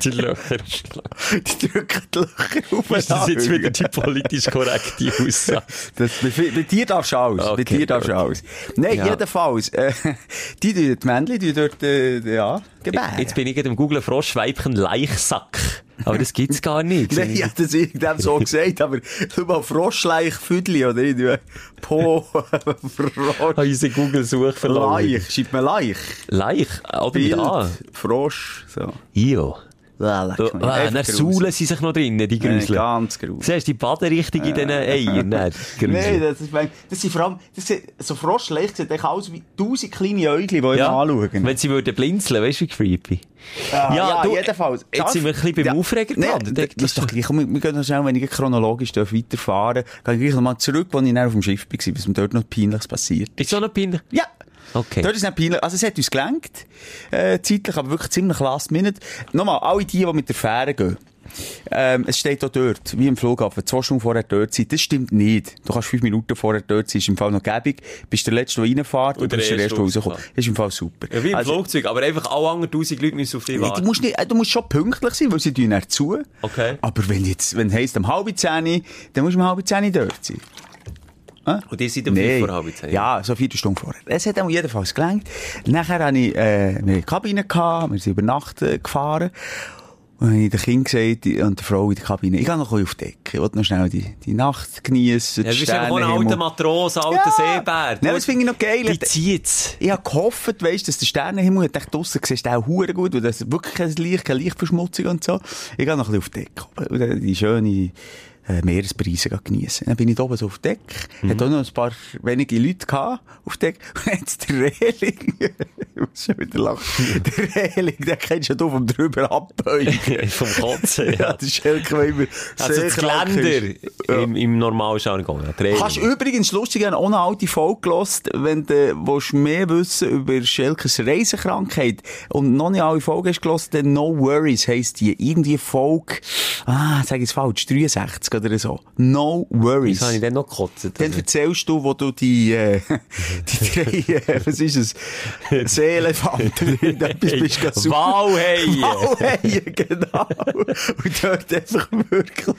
die Löcher. die drücken die Löcher aufeinander. Ist das jetzt wieder die politisch korrekte Aussage? Das, bei, bei dir darfst du alles. bei Okay, dir darfst du alles. Nein, Ja. jedenfalls. Äh, die, die, die Männchen, die dort, äh, ja, gebären. Jetzt bin ich gerade im Google Froschweibchen Leichsack. Aber das gibt's gar nicht. Nein, ich hab das irgendwann so gesagt, aber schau mal, Froschleich Füdli oder irgendwie Po, Frosch, Unsere Google-Suchverlauf. Leich, schreibt man Leich. Leich? Oder mit A? Frosch, so. Io. Ja, leck So, ah, dann saulen sie sich noch drinnen, die Grüsel. ganz gruselig. Siehst du die Baderichtung in diesen Eiern? Nein, das ist, das sind vor allem, das sind, so Froschleich sieht echt aus wie tausend kleine Äugel, die immer anschauen. Wenn sie würden blinzeln, weißt du, wie creepy. Ah, ja, du, jedenfalls. Jetzt sind wir ein bisschen beim Aufreger Nein, gelandet. das ist doch gleich. Wir, wir gehen noch schnell, wenn ich chronologisch darf weiterfahren darf, gehe ich gleich nochmal zurück, wo ich auf dem Schiff war, was mir dort noch Peinliches passiert Ist so noch peinlich? Ja. Okay. Dort ist es nicht peinlich. Also, es hat uns gelenkt, äh, zeitlich, aber wirklich ziemlich last minute. Nochmal, alle die, die mit der Fähre gehen. ähm, es steht auch dort, wie im Flughafen, zwei Stunden vorher dort sein. Das stimmt nicht. Du kannst fünf Minuten vorher dort sein, ist im Fall noch gäbig. Bist der Letzte, der reinfährt und, Und bist der Erste, der rauskommt. Das ist im Fall super. Ja, wie im Also, Flugzeug, aber einfach alle anderen tausend Leute müssen auf dich Nee, du warten. musst nicht, äh, du musst schon pünktlich sein, weil sie dann zu. Okay. Aber wenn jetzt, wenn heisst um halb zehn, dann musst du um halb zehn dort sein. Und ihr seid um fünf vor halb zehn. Ja, so vier Stunden vorher. Es hat auch jedenfalls gelangt. Nachher hatte ich, äh, eine Kabine gehabt, wir sind über Nacht äh, gefahren. Und dann habe ich den Kind gesagt und der Frau in der Kabine, ich gehe noch auf die Decke, ich will noch schnell die, die Nacht geniessen, Ja, du bist auch ein alter Matrose, alter Seebär. Nein, das finde ich noch geil. Die zieht's. Ich habe gehofft, weißt, dass der Sternenhimmel, ich dachte, draussen siehst du auch hure gut, weil das ist wirklich kein Licht, keine Lichtverschmutzung und so. Ich gehe noch ein bisschen auf die Decke. Und die schöne, äh, Meeresbreise geniessen. Dann bin ich da oben so auf der Decke. Mhm. Hat auch noch ein paar wenige Leute gehabt auf der Decke. Und jetzt der Reling. ich muss schon wieder lachen. Der Reling, den kennst du ja vom drüber abbeugen. Vom Kotzen, ja, ja. der Schelke, der immer Also das Geländer. Ja. im, im Normaljargon. Ja. Kannst übrigens lustig haben, ohne alte Folge gelost, wenn du willst mehr wissen über Schelkes Reisekrankheit und noch nicht alle Folgen hast gelost, dann No Worries heisst die. Irgendwie Folge, ah, sag ich es falsch, 63 oder so. No Worries. Wieso habe ich denn noch gekotzt? Dann Also, erzählst du, wo du die, äh, die drei, äh, was ist es? Seeelefanten, irgendetwas bist du suchen. Walhaie. Walhaie, genau. Und dort einfach wirklich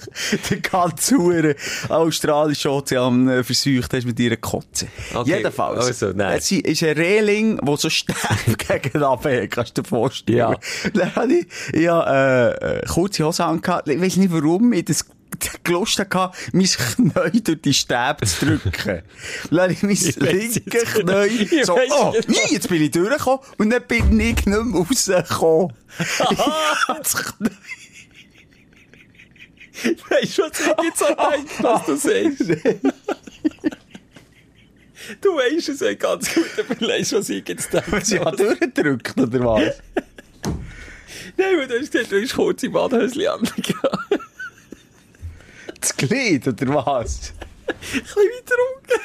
den ganzen Huren australischen Ozean äh, versucht hast mit ihrer Kotze. Okay, Jedenfalls. also, nein. Es ist ein Reling, der so steif gegen den Abhängen, kannst du dir vorstellen. Ja. Dann habe ich, ich habe, äh, äh, kurze Hose angehabt. Ich weiss nicht warum, ich das gelust hatte, mein Knie durch die Stäbe zu drücken. Habe ich mein weiss linkes. Knie Ich so, oh, nie, jetzt bin ich durchgekommen und dann bin ich nicht mehr rausgekommen. Ich das Knie Weißt du, was ich jetzt so denke, was du sagst? Du weißt es ja ganz gut, aber weißt du, was ich jetzt denke? Sie hat durchgedrückt, oder was? Nein, weil du hast gesagt, du hast kurze Badhöschen angehabt. Das Glied, oder was? Ein bisschen weiter unten.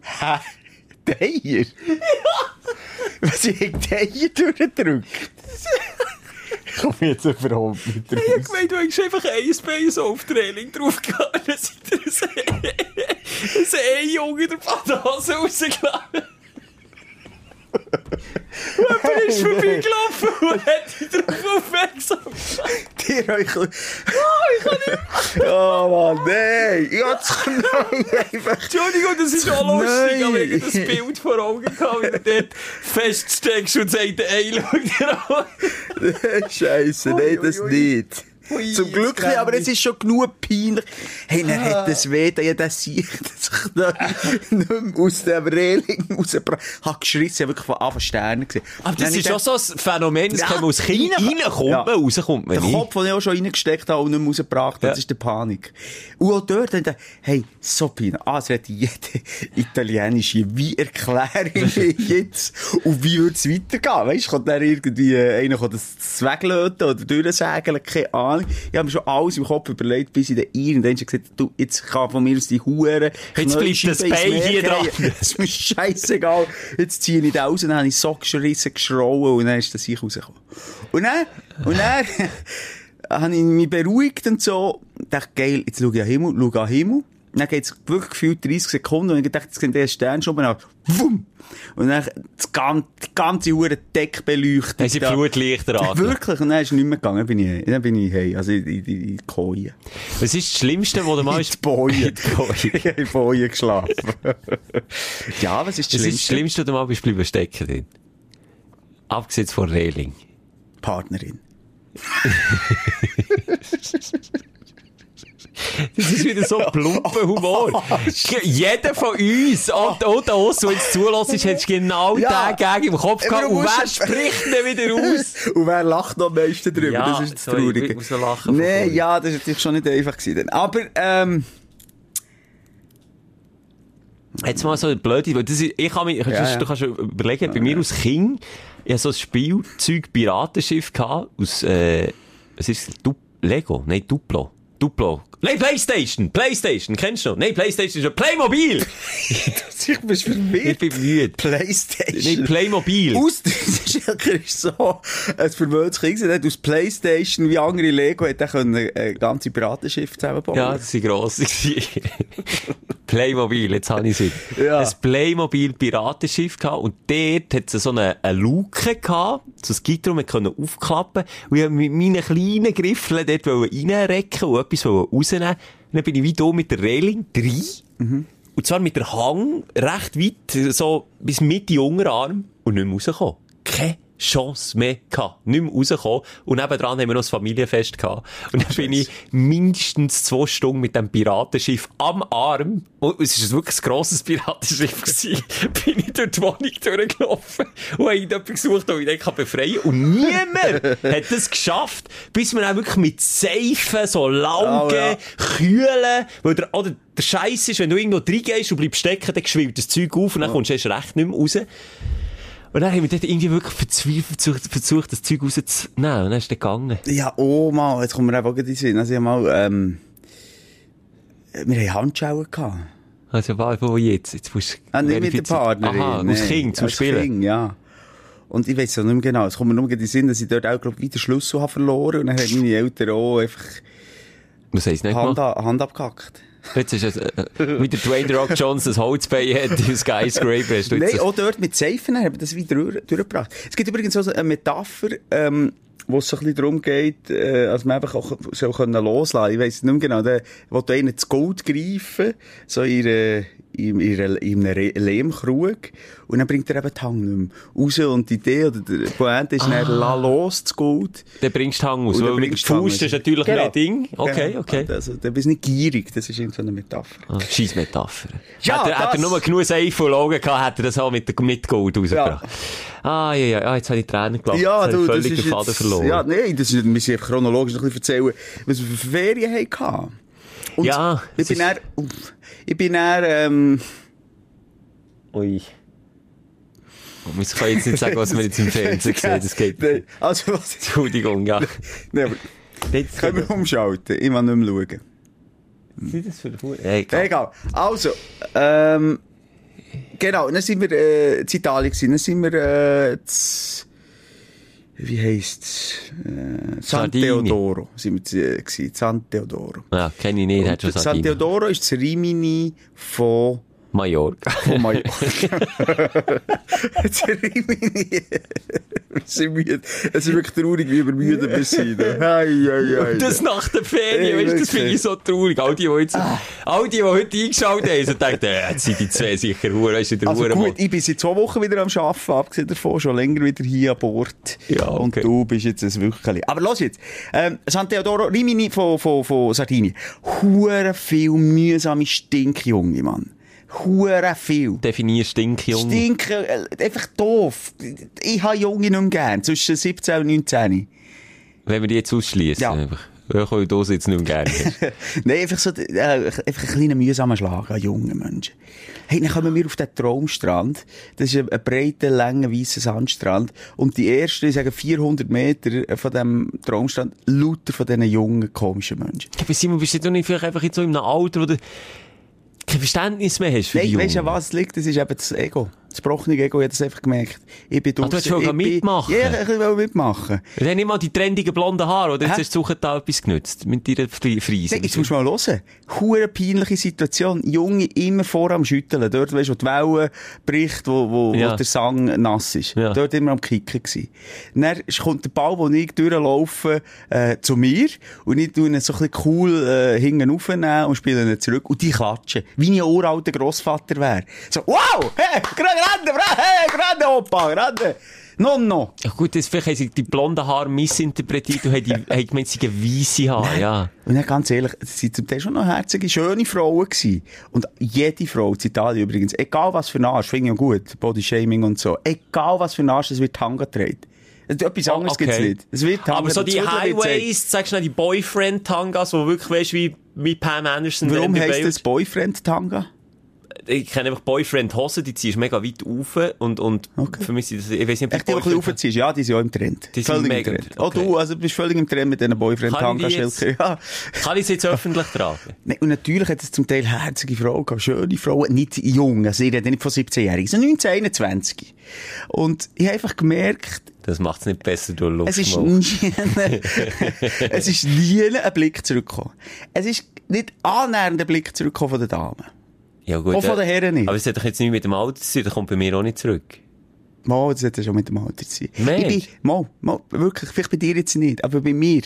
Hä? Deier? Was, ich hab Deier durchgedrückt? Ich komme jetzt überhaupt nicht Ich hab raus. gemeint, du hast einfach ein Bein so auf die Reling draufgehauen, dann seid ihr ein ein Junge der Badhose rausgelassen. Jemand ist vorbeigelaufen und hat dich darauf aufmerksam gemacht. Dir euch... Oh, ich kann nicht... Oh, Mann, nein! Ich das Knie einfach... Entschuldigung, das ist auch lustig, aber ich das Bild vor Augen gehabt, wie du dort feststeckst und sagst, ey, schau dir an. Scheiße, nein, das nicht. Ui, Zum Glück nicht, aber es ist schon genug peinlich. Hey, dann hat das weh, ja das sieht, dass ich da nicht mehr aus dem Reling rausgebracht habe. geschrissen, wirklich von Anfang Sterne gesehen. Aber das ist schon so ein Phänomen, das Ja, kann man als Kind rein- reinkommt, Ja. rauskommt man Den nicht. Kopf, den ich auch schon reingesteckt habe und nicht mehr rausgebracht Ja. das ist die Panik. Und auch dort, dann, hey, so peinlich. Ah, es redet jede italienische. Wie erkläre ich mir jetzt? Und wie würde es weitergehen? Weißt du, kommt dann irgendwie einer kommt das weglöten oder durchsägeln, keine Ahnung. Ich habe mir schon alles im Kopf überlegt, bis ich dann irgendwann schon gesagt du, jetzt kann von mir aus die Huren. Jetzt bleibt das Bein hier dran. Es ist mir scheißegal. Jetzt ziehe ich den raus und dann habe ich so geschrissen, geschrauen und dann ist das ich rausgekommen. Und dann, und dann, habe ich mich beruhigt und so. dachte, geil, jetzt schau ich an Himmel, schau an Himmel. Dann geht's wirklich gefühlt 30 Sekunden und ich dachte, jetzt kommt der Stern schon mal Wumm! Und dann das ganze, die ganze Uhr Deck beleuchtet. Haben sie. Flutlichter an. Wirklich, und dann ist es nicht mehr gegangen. Dann bin ich, dann bin ich hey, also in, in, in die Koje. Was ist das Schlimmste, was du mal In die Boje. In die Boje. Ich habe in Boje geschlafen. ja, was ist das Was ist das Schlimmste? Schlimmste, was du mal bist bleiben stecken drin? Abgesehen von Reling. Partnerin. Das ist wieder so plumper Humor. Jeder von uns, und, und der Osso, der jetzt zulässt, hat genau Ja. den Gag im Kopf gehabt. Und wer spricht denn wieder aus? Und wer lacht am meisten drüber? Ja, das ist das sorry, Traurige. ich muss lachen Nee, ja, das ist natürlich schon nicht einfach gewesen. Aber, ähm, Jetzt mal so eine blöde, weil das ist, ich kann mich, Ja, ja. du kannst überlegen, bei mir als Kind, ich hatte so ein Spielzeug Piratenschiff gehabt, aus, äh, was ist Lego? Nein, Duplo. Duplo. Nein, Playstation. Playstation. Kennst du noch? Nein, Playstation ist ja Playmobil. Ich bin Ich verwirrt. bin müde. Playstation. Nein, Playmobil. Aus, Schelker ist so ein verwöhntes Kind gewesen. Hat aus Playstation, wie andere Lego, hat er können ein ganzes Piratenschiff zusammenbauen. Ja, das grosse. gewesen. Playmobil, jetzt habe ich es. Ja. Ein Playmobil Piratenschiff gehabt und dort hat es so eine, eine Luke gehabt, so ein Gitter, man können aufklappen und ich mit meinen kleinen Griffeln dort reinrecken und etwas rausnehmen. Dann bin ich wie hier mit der Reling rein. Und zwar mit der Hang recht weit, so bis Mitte Unterarm und nicht mehr rausgekommen. Keine Chance mehr gehabt. Nicht mehr rausgekommen. Und nebendran haben wir noch ein Familienfest gehabt. Und dann bin ich mindestens zwei Stunden mit dem Piratenschiff am Arm, und es ist wirklich ein grosses Piratenschiff gewesen, bin ich durch die Wohnung durchgelaufen und habe jemanden gesucht, der mich dann kann befreien kann. Und niemand hat das geschafft, bis man auch wirklich mit Seifen, so Laugen, Oh, ja. kühlen, weil der, oder der Scheiß ist, wenn du irgendwo reingehst und bleibst stecken, dann schwillt das Zeug auf und dann kommst du erst recht nicht mehr raus. Und dann haben wir dort irgendwie wirklich verzweifelt versucht, versucht das Zeug rauszunehmen. Und dann ist es gegangen. Ja, oh mal, jetzt kommt mir einfach in den Sinn. Also, ich mal, ähm, wir haben Handschuhe gehabt. Also, wo jetzt? Jetzt musst du Ah, nicht mit der verifizieren. Partnerin. Aha, nein. Kind zum Als Spielen. Kind, ja. Und ich weiss auch nicht mehr genau. Es kommt mir nur in den Sinn, dass ich dort auch, glaub, wieder Schlüssel habe verloren. Und dann haben meine Eltern auch einfach Was heisst nicht Hand, Hand abgehackt. Jetzt ist es, äh, äh, wie der Dwayne Rock Johnson das Holzbein hat, im Skyscraper. Hast du Nein, auch dort mit Seifen haben wir das wieder durch, durchgebracht. Es gibt übrigens auch so eine Metapher, ähm, wo es so ein bisschen darum geht, äh, dass man einfach auch so können loslassen. Ich weiss nicht mehr genau, der, wo du einen das Gold greifen, so ihre, in, ihre, in einem Lehmkrug, und dann bringt er eben die Hand nicht mehr raus, und die Idee oder der Pointe ist dann, lass los, das Gold. dann bringst du die Hand aus. Und dann Weil mit du Hand Faust raus. ist natürlich Genau. mehr Ding. Okay, Genau. okay. Also, du bist nicht gierig, das ist irgendeine so eine Metapher. Ah, Scheiß Metapher. Ja, hat, er, hat er nur genug Seife und Augen gehabt, hat er das auch mit, der- mit Gold rausgebracht. Ah, ja, ja, ah, jetzt habe ich Tränen gelacht. Ja, jetzt du, ich das völlig ist den Faden jetzt, verloren. Ja, nein, das ist, wir müssen chronologisch noch ein bisschen erzählen, was wir für Ferien hatten. Und Ja, ich bin dann, ich bin dann, ähm, Ui. Wir können jetzt nicht sagen, was wir jetzt im Fernsehen sehen. Das geht Nein. Also, was, Entschuldigung, ja. nein, aber, Jetzt können wir umschalten? Ich will nicht mehr schauen. Ist das für eine egal. Egal. Also, ähm, genau, dann sind wir, äh, in Italien gewesen, dann sind wir, äh, wie heisst's, äh, San Sardinien. Teodoro, sind wir, äh, gewesen, San Teodoro. Ja, kenne ich nicht, hat schon San. Teodoro ist das Rimini von, Mallorca. von Mallorca. wir sind müde. Es ist wirklich traurig, wie wir müde sind. Hei, hei, hei. Das nach der Ferien, Ey, weißt, du, das finde ich so traurig. All die, die jetzt, all die, die heute eingeschaltet haben, so denken, äh, jetzt sind die zwei sicher Hure, weißt du, der Also gut, ich bin seit zwei Wochen wieder am Arbeiten, abgesehen davon, schon länger wieder hier an Bord. Ja, okay. Und du bist jetzt ein wirklich Aber los jetzt. Ähm, San Teodoro, Rimini von, von, von Sardinien. Hure viel mühsame Stinkjunge, Mann. Hure viel. Definier Stinkjunge. Stinken, äh, einfach doof. Ich habe Junge nicht gern, zwischen 17 und 19. Wenn wir die jetzt ausschließen. Ja. Einfach. Ja, ich das jetzt nicht gerne. Nein, einfach so, äh, einfach ein kleiner mühsamer Schlag an jungen Menschen. Hey, dann kommen wir auf den Traumstrand. Das ist ein, ein breiter, langer, weißer Sandstrand. Und die ersten, ich sage 400 Meter von dem Traumstrand, lauter von diesen jungen, komischen Menschen. Aber Simon, bist du nicht vielleicht einfach jetzt so in einem Alter, wo du kein Verständnis mehr hast für die Nein, weißt du, Jungen? was es liegt? Das ist eben das Ego. Das gebrochene Ego, ich habe das einfach gemerkt. Ich bin Ah, du hast draussen, schon ich bin- mitmachen? Ja, ich will mitmachen. Wir haben nicht mal die trendigen blonden Haare, oder? Jetzt hast du da etwas genützt. Mit deiner Fri- Frise. Nein, jetzt musst du mal hören. Hure peinliche Situation. Junge immer vor am Schütteln. Dort, weißt du, wo die Welle bricht, wo, wo, Ja. wo der Sang nass ist. Ja. Dort immer am Kicken gsi. Dann kommt der Ball, wo ich durchlaufe, äh, zu mir. Und ich tue ihn so ein bisschen cool, äh, hinten aufnehmen und spiele ihn zurück. Und die klatschen. Wie ein uralter Grossvater wäre. So, wow! Hey, grande, bra, hey, grande Opa, grande! Nonno! Ja gut, das, vielleicht haben sie die blonden Haare missinterpretiert und haben, die, haben gemeint, sie seien weisse Haare, ja. Und dann ganz ehrlich, es waren zum Teil schon noch herzige, schöne Frauen gewesen. Und jede Frau, in Italien übrigens, egal was für ein Arsch, finde ich ja gut, Bodyshaming und so, egal was für ein Arsch, es wird Tanga getragen. Etwas anderes gibt's nicht. Es wird Tanga Aber so die. Highways, sagst du die Boyfriend-Tangas, wo wirklich, weißt wie, wie Pam Anderson Warum heisst das Boyfriend-Tanga? Ich kenne einfach Boyfriend-Hosen, die ziehst mega weit rauf und, und Okay. für mich sind das, ich weiß nicht, ob die, ein bisschen raufziehst, ja, die sind auch im Trend. Die sind völlig mega im Trend. Oh, okay. du, also, du bist völlig im Trend mit diesen boyfriend Kann ich die tanga jetzt- schilker Ja. Kann ich es jetzt öffentlich tragen? Nee, und natürlich hat es zum Teil herzige Frauen gehabt, schöne Frauen, nicht jung, also ich rede nicht von 17-Jährigen, sondern 19, 21. Und ich habe einfach gemerkt, Das macht es nicht besser, du Luft. es ist nie, es ist nie ein Blick zurückgekommen. Es ist nicht annähernd ein Blick zurückgekommen von den Damen. Ja, gut, auch von äh, den Herren nicht. Aber es hat doch jetzt nicht mit dem Alter zu tun, das kommt bei mir auch nicht zurück. Mal, das hat ja schon mit dem Alter zu. Mensch. Ich bin, mal, mal, wirklich, vielleicht bei dir jetzt nicht, aber bei mir.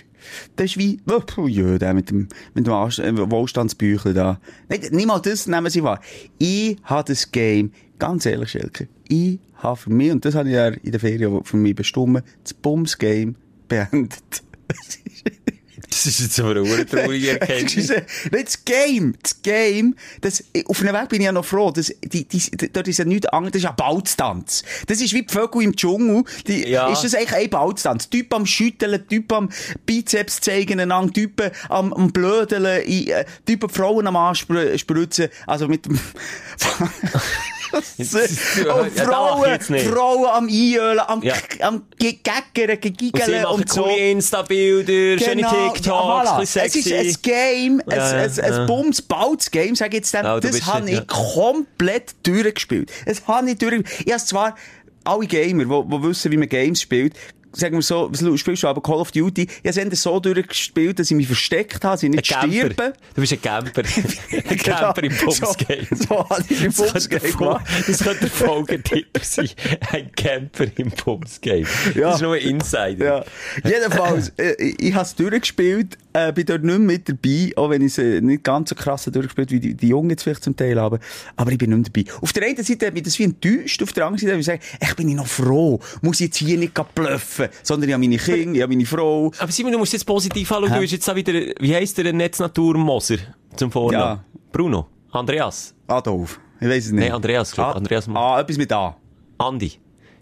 Das ist wie, oh, ja, der mit dem, mit dem äh, Wohlstandsbüchlein da. Nein, nicht mal das nehmen sie wahr. Ich habe das Game, ganz ehrlich, Schelke, ich habe für mich, und das habe ich ja in der Ferien für mich bestimmt, das Bums-Game beendet. Das ist jetzt aber eine traurige Erkenntnis. Nein, das Game, das Game, das, auf einem Weg bin ich ja noch froh, das, die, die, dort ist ja nichts anderes, das ist ja Balztanz. Das ist wie die Vögel im Dschungel, die, Ja. ist das eigentlich ein Balztanz. Typ am Schütteln, Typ am Bizeps zeigen einander, Typ am, am Blödeln, äh, Typ am Frauen am Anspritzen, also mit dem... Und ja, Frauen. Frauen am Einölen, am, Ja. am Geggern, Und sie Gegiggeln machen und so. coole Insta-Bilder, schöne Genau, TikToks, ja, voilà. Es ist ein Game, ein, Ja, ein, ein ja. Bums, bautes Game, sag ich jetzt dem, Ja, du das habe ich komplett durchgespielt. Das habe ich durchgespielt. Ich habe zwar alle Gamer, die, die wissen, wie man Games spielt, sagen wir so, was spielst du aber Call of Duty? Ich habe es so durchgespielt, dass ich mich versteckt habe, dass ich nicht sterbe. Du bist ein Camper. ein Camper im Bumsgame. So, so habe ich im Fol- gemacht. Das könnte der Folgetitel sein. Ein Camper im Bumsgame. Ja. Das ist nur ein Insider. Ja. Jedenfalls, äh, ich, ich habe es durchgespielt, äh, bin dort nicht mehr mit dabei, auch wenn ich es äh, nicht ganz so krass durchgespielt wie die, die Jungen jetzt vielleicht zum Teil haben, aber ich bin nicht mehr dabei. Auf der einen Seite hat mich das wie enttäuscht, auf der anderen Seite habe ich gesagt, ich bin ich noch froh, muss ich jetzt hier nicht bluffen, sondern ich habe meine Kinder, ich habe meine Frau. Aber Simon, du musst jetzt positiv anschauen. Du bist jetzt auch wieder, wie heisst der Netznatur-Moser zum Vornamen? Ja. Bruno? Andreas? Adolf. Ich weiß es nicht. Nein, Andreas, glaub, Ah, Andreas Mo- Ah, etwas mit A. Andi?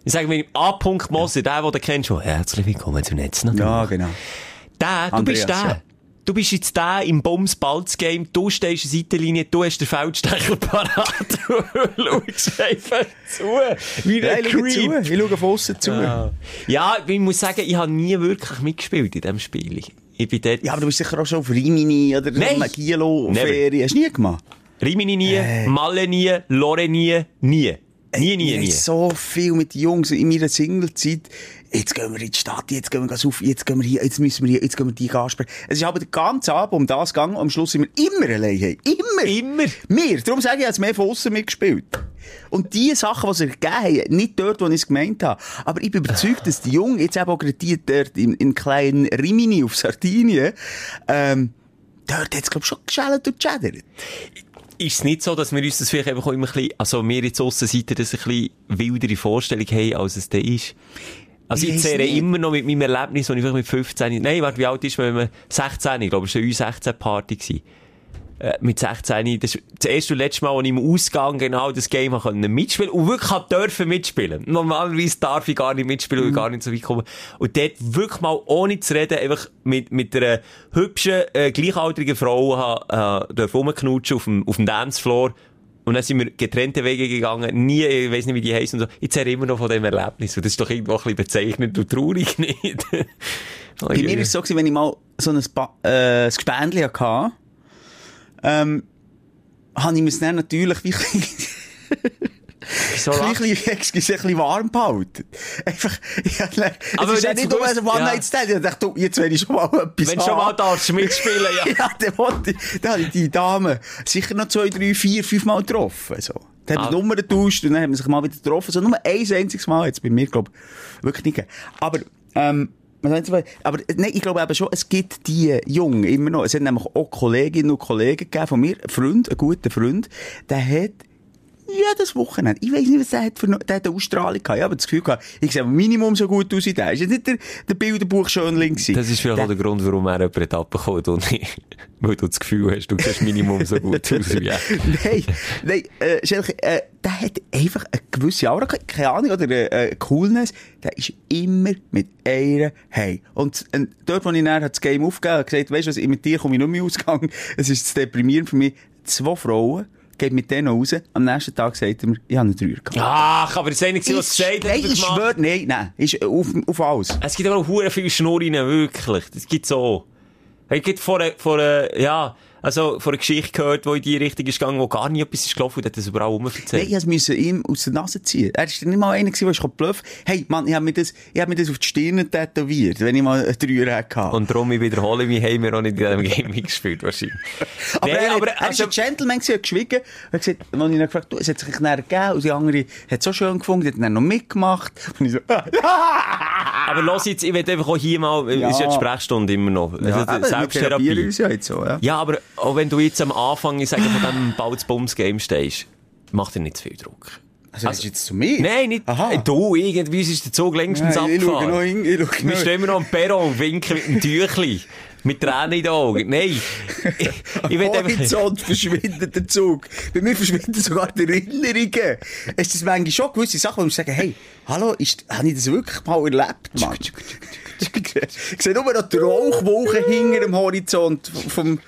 Ich sage mir, A. Moser, der, den du kennst, schon. Herzlich willkommen zum Netznatur. Ja, genau. Der, du Andreas, bist der. ja. Du bist jetzt der im Bums Balz Game, du stehst in der Seitenlinie, du hast den Feldstecher parat, du schaust einfach zu, wie Ja, ich schaue zu. Ich schaue von aussen zu. Ja. ja, ich muss sagen, ich habe nie wirklich mitgespielt in diesem Spiel. Ich bin dort, Ja, aber du bist sicher auch schon auf Rimini oder Nein. Magilo-Ferien. Hast du nie gemacht? Rimini nie, Malle nie, Lore nie, nie. Nie, nie, Ich nie. habe so viel mit den Jungs in meiner Singlezeit. Jetzt gehen wir in die Stadt, jetzt gehen wir auf, jetzt gehen wir hier, jetzt müssen wir hier, jetzt gehen wir die ansprechen. Es ist aber den ganzen Abend um das gegangen, am Schluss sind wir immer allein. Immer! Immer. Wir! Darum sage ich, ich habe mehr von außen mitgespielt. Und die Sachen, die sie gegeben haben, nicht dort, wo ich es gemeint habe. Aber ich bin überzeugt, dass die Jungen, jetzt eben auch gerade die dort in, in kleinen Rimini auf Sardinien, ähm, dort hat es, glaube ich, schon geschält und geschädert. Ist es nicht so, dass wir uns das vielleicht einfach auch immer ein bisschen, also wir jetzt Aussenseiter, das ein bisschen wildere Vorstellung haben, als es da ist? Also Ich ich weiss zehre nicht. immer noch mit meinem Erlebnis, als ich vielleicht mit 15, nein, warte, wie alt ist man, wenn man 16, ich glaube, es war eine U16-Party gewesen. Äh, mit 16, das ist das erste und letzte Mal, als ich im Ausgang genau das Game können mitspielen und wirklich habe dürfen mitspielen. Normalerweise darf ich gar nicht mitspielen, weil ich gar nicht so weit komme. Und dort wirklich mal ohne zu reden, einfach mit, mit einer hübschen, äh, gleichaltrigen Frau äh, rumknutschen auf dem, auf dem Dancefloor. Und dann sind wir getrennte Wege gegangen. Nie, ich weiss nicht, wie die heißen und so. Ich zehre immer noch von dem Erlebnis. Und das ist doch irgendwo ein bisschen bezeichnend und traurig, nicht? Bei mir war es so, gewesen, wenn ich mal so ein, ba äh, ein Gespendli hatte, ähm, habe ich mir es dann natürlich wie so excuse, ein warm behalten. Einfach, ja, es Aber ist ja wenn nicht nur ein One-Night-Stand. Ich dachte, jetzt will ich schon mal etwas Wenn du schon mal darfst mitspielen, ja. Ja, dann wollte ich, dann habe ich die Dame sicher noch zwei, drei, vier, fünf Mal getroffen, so. Dann haben Ah. wir Nummern getauscht und dann haben wir sich mal wieder getroffen. So, nur ein einziges Mal jetzt bei mir, glaube ich, wirklich nicht. Aber, ähm, aber nein, ich glaube eben schon, es gibt die Jungen immer noch. Es hat nämlich auch Kolleginnen und Kollegen gegeben von mir, ein Freund, ein guter Freund, der hat jedes Wochenende. Ich weiss nicht, was der hat für, der hat eine Ausstrahlung gehabt. Ich habe das Gefühl gehabt, ich sehe Minimum so gut aus wie der. Ist jetzt nicht der, der Bilderbuch-Schönling gewesen. Das ist vielleicht auch der Grund, warum er jemanden hat abbekommen und nicht, weil du das Gefühl hast, du siehst Minimum so gut aus wie er. nein, nein, äh, Schelke, äh, der hat einfach eine gewisse Aura, keine Ahnung, oder äh, äh, Coolness. Der ist immer mit einer hey. Und äh, dort, wo ich dann das Game aufgegeben habe, gesagt, weißt du was, mit dir komme ich nicht mehr ausgegangen. Es ist zu deprimierend für mich. Zwei Frauen, geht mit denen raus. Am nächsten Tag sagt er mir, ich habe einen Dreier gehabt. Ach, aber das ist eigentlich, was gesagt Nein, ich schwöre, nein, nein, ist auf, auf alles. Es gibt aber auch viele Schnurrinnen, wirklich. Das gibt's so. Ich habe vor, vor, einer- ja, also, vor einer Geschichte gehört, die in die Richtung ist gegangen, wo gar nie etwas ist gelaufen und hat das überall Nein, rumverzählt. ich musste ihm aus der Nase ziehen. Er ist nicht mal einer der ist bluff. Hey, Mann, ich habe mir das, ich habe mir das auf die Stirn tätowiert, wenn ich mal einen Dreier hatte. Und darum, ich wiederhole mich, haben wir auch nicht in diesem Game gespielt, wahrscheinlich. Aber, Nein, er, aber, er ist also, ein Gentleman hat geschwiegen. Er hat gesagt, als ich ihn gefragt du, es hat sich nachher gegeben, und die andere hat es so schön gefunden, hat dann noch mitgemacht. Und ich so, aber los jetzt, ich will einfach auch hier mal, Ja. ist ja die Sprechstunde immer noch. ja, Also, Selbsttherapie. uns ja jetzt so, ja. Ja, aber auch wenn du jetzt am Anfang, ich sage, von diesem Balz-Bums-Game stehst, mach dir nicht zu viel Druck. Also, das ist jetzt zu mir? Nein, nicht Aha. Äh, du, irgendwie ist der Zug längstens Nein, ich schaue abgefahren. noch ich schaue Wir stehen immer noch am Perron und winken mit dem Tüchli. Mit Tränen in den Augen. Nein. Ich, ich will. Horizont verschwindet der Zug. Bei mir verschwinden sogar die Erinnerungen. Es ist manchmal schon gewisse Sachen, wo ich sage, hey, hallo, ist, habe ich das wirklich mal erlebt, Mann? ich sehe nur noch die Rauchwolken hinter dem Horizont vom,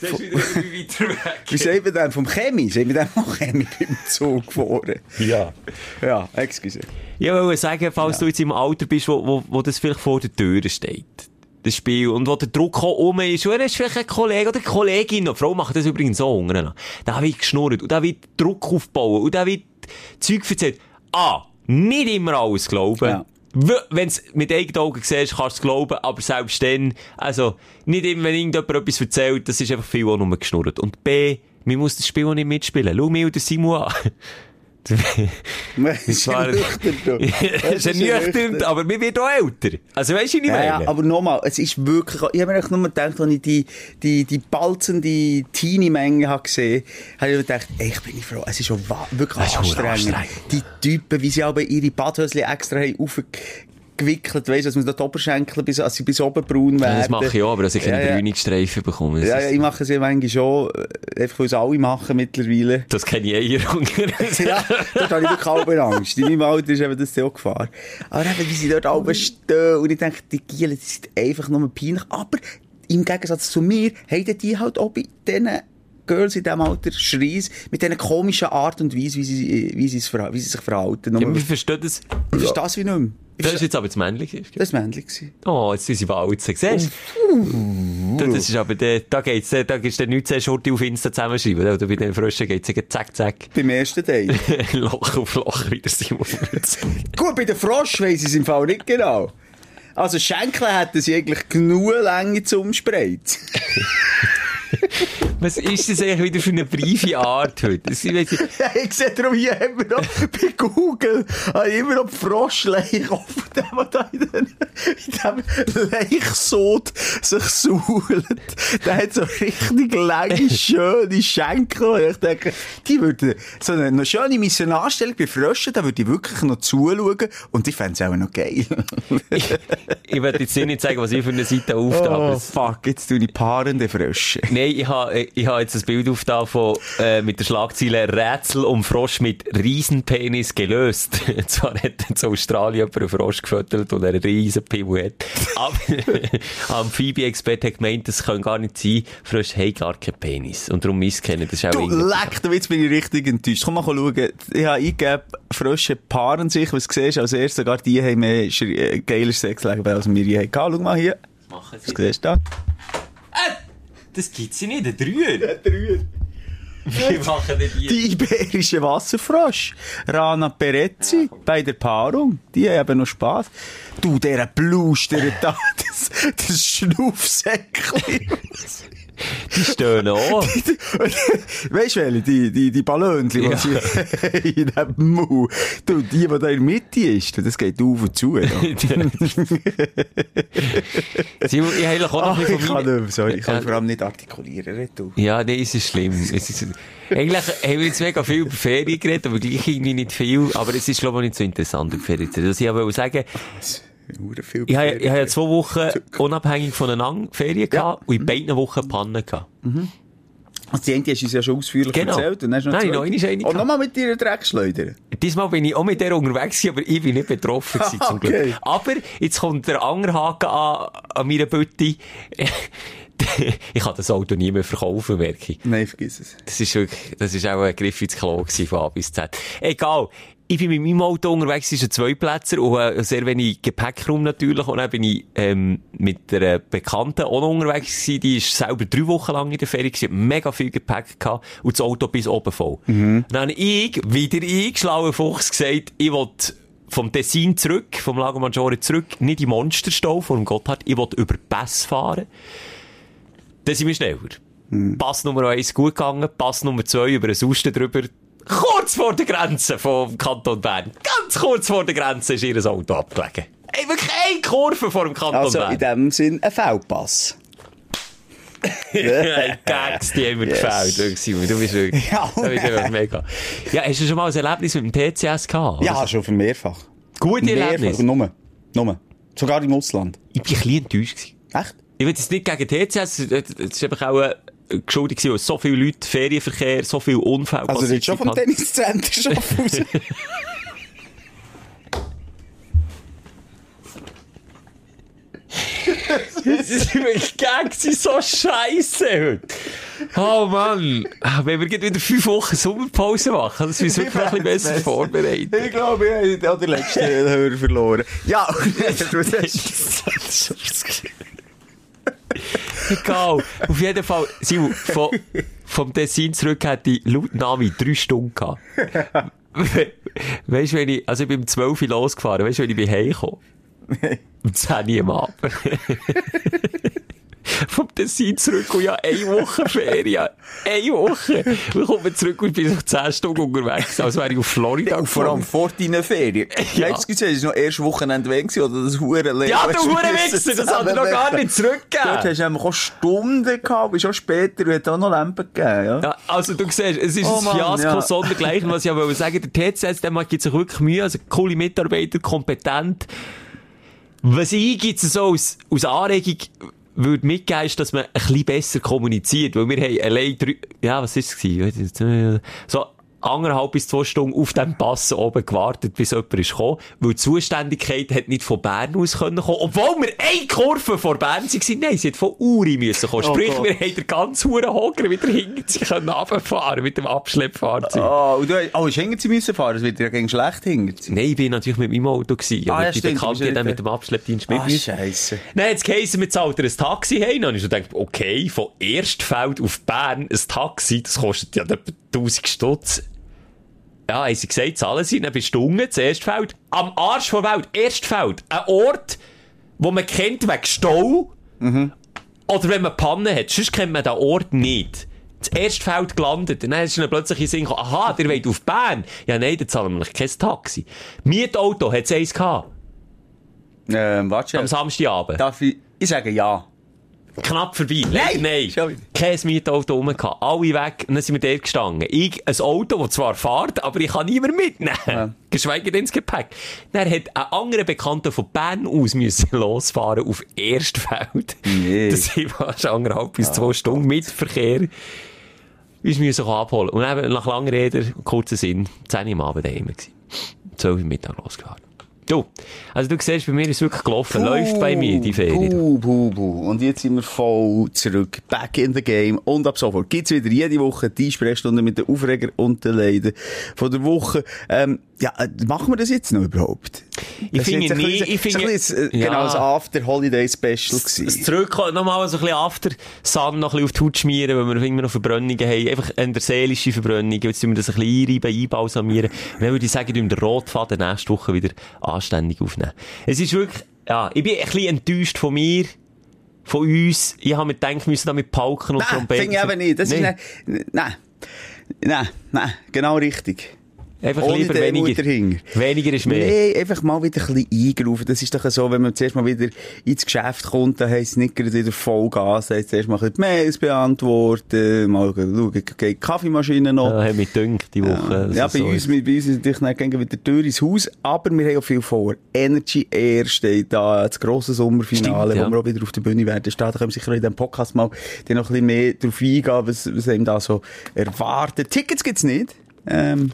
Siehst du wieder wie weiter weg? wie sagt man denn, vom Chemie? Sagt man denn mal Chemie beim Zug vorne? Ja. Ja, excuse. Ich wollte sagen, falls du jetzt im Alter bist, wo, wo, wo das vielleicht vor der Tür steht. Das Spiel. Und wo der Druck auch um ist. Und er ist vielleicht ein Kollege oder eine Kollegin. Und die Frau macht das übrigens so unten. Da wird geschnurrt. Und da wird Druck aufbauen. Und da wird Zeug erzählt. Ah, nicht immer alles glauben. Ja. Wenn es mit eigenen Augen siehst, kannst du es glauben, aber selbst dann, also, nicht immer, wenn irgendjemand etwas erzählt, das ist einfach viel auch nur geschnurrt. Und B, man muss das Spiel auch nicht mitspielen. Schau mich den Simon an. Das ist war- nüchtern, du. Es ist nüchtern, aber wir werden auch älter. Also weißt du, ich meine? ja, aber nochmal, es ist wirklich, ich habe mir nur gedacht, als ich die, die, die balzende Teenie-Menge habe gesehen habe, ich mir gedacht, ey, ich bin nicht froh, es ist schon wirklich Es anstrengend. Die Typen, wie sie aber ihre Badhösli extra haben aufgewickelt, weißt du, dass man da die Oberschenkel bis, als sie bis oben braun werden. Das mache ich auch, aber dass ich keine Ja, ja. Bräunungsstreifen bekomme. Ja, ja, ich mache es ja manchmal schon, äh, einfach weil es alle machen mittlerweile. das kenne ich eher unter. ja, dort habe ich wirklich halbe Angst. In meinem Alter ist eben das auch Gefahr. Aber eben, wie sie dort alle stehen und ich denke, die Gielen, die sind einfach nur peinlich. Aber im Gegensatz zu mir, haben die halt auch bei diesen Girls in diesem Alter Schreis mit dieser komischen Art und Weise, wie sie, wie sie, wie sie sich verhalten. Ja, wir verstehen das. ich verstehe das wie nicht mehr. Das ist jetzt aber das Männliche. Das war männlich. Oh, jetzt sind sie walzen. Siehst du? Das ist aber der, da geht's, da gibt's dann 19 Schurte auf Insta zusammenschreiben. Oder bei den Fröschen geht's zack, zack. Beim ersten Teil. Loch auf Loch wieder Simon. Gut, bei den Frosch weiss ich es im Fall nicht genau. Also Schenkel hätten sie eigentlich genug Länge zum Spreit. Was ist das eigentlich wieder für eine briefe Art heute? Ich. Ja, ich sehe darum, hier wir noch bei Google ich immer noch die Froschleiche offen, der, da in, dem Leichsod sich suhlt. Der hat so richtig lange, schöne Schenkel. Ich denke, die würden, so eine, eine schöne Missionarstellung bei Fröschen, da würde ich wirklich noch zuschauen und ich fände es auch noch geil. Ich, ich werde jetzt nicht sagen, was ich für eine Seite auftabe. oh, fuck, jetzt tue ich paarende Frösche. Nein, ich habe ich ha jetzt ein Bild aufgetan von, äh, mit der Schlagzeile Rätsel um Frosch mit Riesenpenis gelöst. Zwar hat in Australien jemand einen Frosch gefüttert und einen riesen Pimmel hat. Aber Amphibie-Experte hat gemeint, das kann gar nicht sein. Frösche haben gar keinen Penis. Und darum misskennen. Das ist auch Du, irgendwie- leck, du, jetzt bin ich richtig enttäuscht. Komm mal schauen. Ich habe eingegeben, Frösche paaren sich. Was du siehst, als erstes, sogar die haben mehr äh, geiler Sexleben, als wir je hatten. Schau mal hier. machen Was sie. siehst du da? Das gibt's ja nicht, ein Dreier. Wie machen denn die? Die iberische Wasserfrosch. Rana Perezzi bei der Paarung. Die haben eben noch Spass. Du, der Bluster da, das, das Schnuffsäckchen. Die stehen auch. weißt du, welche? Die, die, die Ballonchen, die Ja. sie in dem Mund. Du, die, die da in der Mitte ist, das geht auf und zu. Ja. Simon, ich habe auch noch ein ich kann nicht, sorry, ich kann vor allem nicht artikulieren. du. Ja, nee, es ist schlimm. Es ist, eigentlich haben wir jetzt mega viel über Ferien geredet, aber gleich irgendwie nicht viel. Aber es ist, glaube ich, nicht so interessant, über Ferien zu reden. Was ich aber sagen, viel ich habe, ich habe ja zwei Wochen unabhängig voneinander Ferien gehabt und in beiden Wochen Pannen gehabt. Also die eine hast du uns ja schon ausführlich Genau. erzählt. Und dann noch Nein, noch eine ist Und nochmal mit dir Dreckschleudern. Diesmal bin ich auch mit der unterwegs aber ich bin nicht betroffen gewesen, zum Okay. Glück. Aber jetzt kommt der andere Haken an, an meiner Bütte. ich kann das Auto nie mehr verkaufen, merke ich. Nein, vergiss es. Das ist wirklich, das ist auch ein Griff ins Klo gewesen von A bis Z. Egal. Ich bin mit meinem Auto unterwegs, es ist ein Zweiplätzer und äh, sehr wenig Gepäckraum natürlich. Und dann bin ich, ähm, mit einer Bekannten auch noch unterwegs gewesen. Die ist selber drei Wochen lang in der Ferie gewesen, mega viel Gepäck gehabt und das Auto bis oben voll. Dann habe ich, wieder ich, schlauer Fuchs, gesagt, ich will vom Tessin zurück, vom Lago Maggiore zurück, nicht in Monsterstau dem Gotthard, ich will über Pass fahren. Dann sind wir schneller. Pass Nummer eins gut gegangen, Pass Nummer zwei über den Susten drüber. Kurz vor der Grenze vom Kanton Bern. Ganz kurz vor der Grenze ist ihr Auto abgelegen. Ey, wirklich eine Kurve vor dem Kanton Also Bern. in dem Sinn ein. Hey, Gags, die haben mir Yes. gefällt. Wirklich, Simon. Du bist wirklich, Ja, bist einfach mega. Ja, hast du schon mal ein Erlebnis mit dem TCS gehabt? Ja, schon für mehrfach. Gute Mehrfach. Erlebnis. Nummer. Nummer. Sogar im Ausland. Ich bin ein bisschen enttäuscht. Echt? Ich will jetzt nicht gegen TCS, es ist einfach auch geschuldet gewesen, weil so viele Leute, Ferienverkehr, so viele Unfälle Also, passiert schon vom. Tenniscenter schon raus. Das ist wirklich sind so scheisse heute. Oh Mann. Wenn wir wieder fünf Wochen Sommerpause machen, das müssen wir wirklich ein bisschen besser vorbereiten. Ich glaube, ich habe den letzten Hörer verloren. Ja, du Egal. Auf jeden Fall, Simon, von, vom Tessin zurück hätte ich laut Navi drei Stunden gehabt. We weißt du, wenn ich, also ich bin um 12 Uhr losgefahren, weißt du, wenn ich bin heimgekommen? Um 10 Uhr am Abend. Vom Tessin zurück und ja, eine Woche Ferien. Eine Woche. Wir zurück und bin noch 10 Stunden unterwegs, als wäre ich auf Florida Vor allem gefahren. vor deinen Ferien. Ja. Gesehen, es war noch erst Wochenende weg gewesen, oder das hure Leben. Ja, du Hurenwichser, das hat er noch gar nicht Dort zurückgegeben. hast du nämlich auch Stunden gehabt, bist auch später und hat auch noch Lampen gegeben, ja. Ja, also du siehst, es ist Oh ein Mann, Fiasko ja. sondergleichen, was ich aber sagen der TCS, der gibt sich wirklich Mühe, also coole Mitarbeiter, kompetent. Was ich jetzt so aus, aus Anregung würde mitgeben, ist, dass man ein bisschen besser kommuniziert, weil wir haben allein drei, ja, was ist es? So, anderthalb bis zwei Stunden auf dem Pass oben gewartet, bis jemand ist gekommen, weil die Zuständigkeit hat nicht von Bern aus können kommen, obwohl wir eine Kurve vor Bern waren. Nein, sie hat von Uri müssen kommen. Oh Sprich, Gott. wir haben den ganzen Huren Hocker wieder hinter sich können runterfahren mit dem Abschleppfahrzeug. Ah, und du oh, hinter sie müssen fahren, es wird ja gegen schlecht hinter sie. Nein, ich bin natürlich mit meinem Auto gewesen. Ah, aber ja, stimmt, Bekannte hat dann mit dem Abschleppdienst mit Ah, mir. scheisse. Hat es geheißen, wir zahlen ein Taxi heim. Dann habe ich so gedacht, okay, von Erstfeld auf Bern ein Taxi, das kostet ja etwa 1000 Stutz. Ja, haben sie gesagt, zahlen sie, dann bist du unten, das Erstfeld. Am Arsch der Welt, Erstfeld. Ein Ort, wo man kennt wegen Stau. Oder wenn man Pannen hat, sonst kennt man den Ort nicht. Das Erstfeld gelandet. Und dann ist dann plötzlich in Sinn gekommen, aha, der wollt auf Bern. Ja, nein, dann zahlen wir noch kein Taxi. Mietauto hat es eins gehabt. Ähm, warte Am. Samstagabend. Darf ich, ich sage ja. Knapp vorbei. Nein, nein. Schon wieder. Kein Mietauto rum gehabt. Alle weg. Und dann sind wir dort gestanden. Ich, ein Auto, das zwar fährt, aber ich kann niemand mitnehmen. Ja. Geschweige denn ins Gepäck. Dann hat ein anderer Bekannter von Bern aus müssen losfahren auf Erstfeld. Nee. Das sind fast anderthalb bis zwei Stunden mit Verkehr. Uns müssen abholen. Und eben nach langer Rede, kurzer Sinn, 10 Uhr am Abend daheim gewesen. 12 Uhr Mittag losgefahren. Du, also du siehst, bei mir ist wirklich gelaufen. Läuft bei mir die Ferien. Puh, puh, puh. Und jetzt sind wir voll zurück. Back in the game. Und ab sofort gibt's wieder jede Woche die Sprechstunde mit den Aufreger und den Leiden von der Woche. Ähm, ja, äh, machen wir das jetzt noch überhaupt? Ich Das finde nie- ich finde- das äh, Ja. Genau, das After-Holiday-Special das gewesen. Zurückkommen, nochmal so ein bisschen after Sun noch ein bisschen auf die Haut schmieren, weil wir immer noch Verbrennungen haben. Einfach eine der seelische Verbrennung. Jetzt tun wir das ein bisschen einreiben, einbalsamieren. Und dann würde ich sagen, wir den Rotfaden nächste Woche wieder anständig aufnehmen. Es ist wirklich, ja, ich bin ein bisschen enttäuscht von mir, von uns. Ich habe mir gedacht, wir müssen da mit Pauken und Nein, Trompeten... finde ich eben nicht. Das Nein. ist nein. Nein, nein, genau richtig. Einfach Ohne lieber weniger. Weniger ist mehr. Nee, einfach mal wieder ein bisschen eingerufen. Das ist doch so, wenn man zuerst mal wieder ins Geschäft kommt, dann heisst es nicht gerade wieder Vollgas, heisst zuerst mal ein bisschen Mails beantworten, mal schauen, geht die Kaffeemaschine noch. Ja, hat mich gedünkt die Woche. Ja, Also bei so uns, bei uns ist natürlich gehen wieder Tür ins Haus, aber wir haben auch viel vor. Energy Air steht da, das grosse Sommerfinale, Stimmt, ja. wo wir auch wieder auf der Bühne werden stehen. Da können wir sicher in diesem Podcast mal die noch ein bisschen mehr drauf eingehen, was, was einem da so erwartet. Tickets gibt's nicht. Ähm,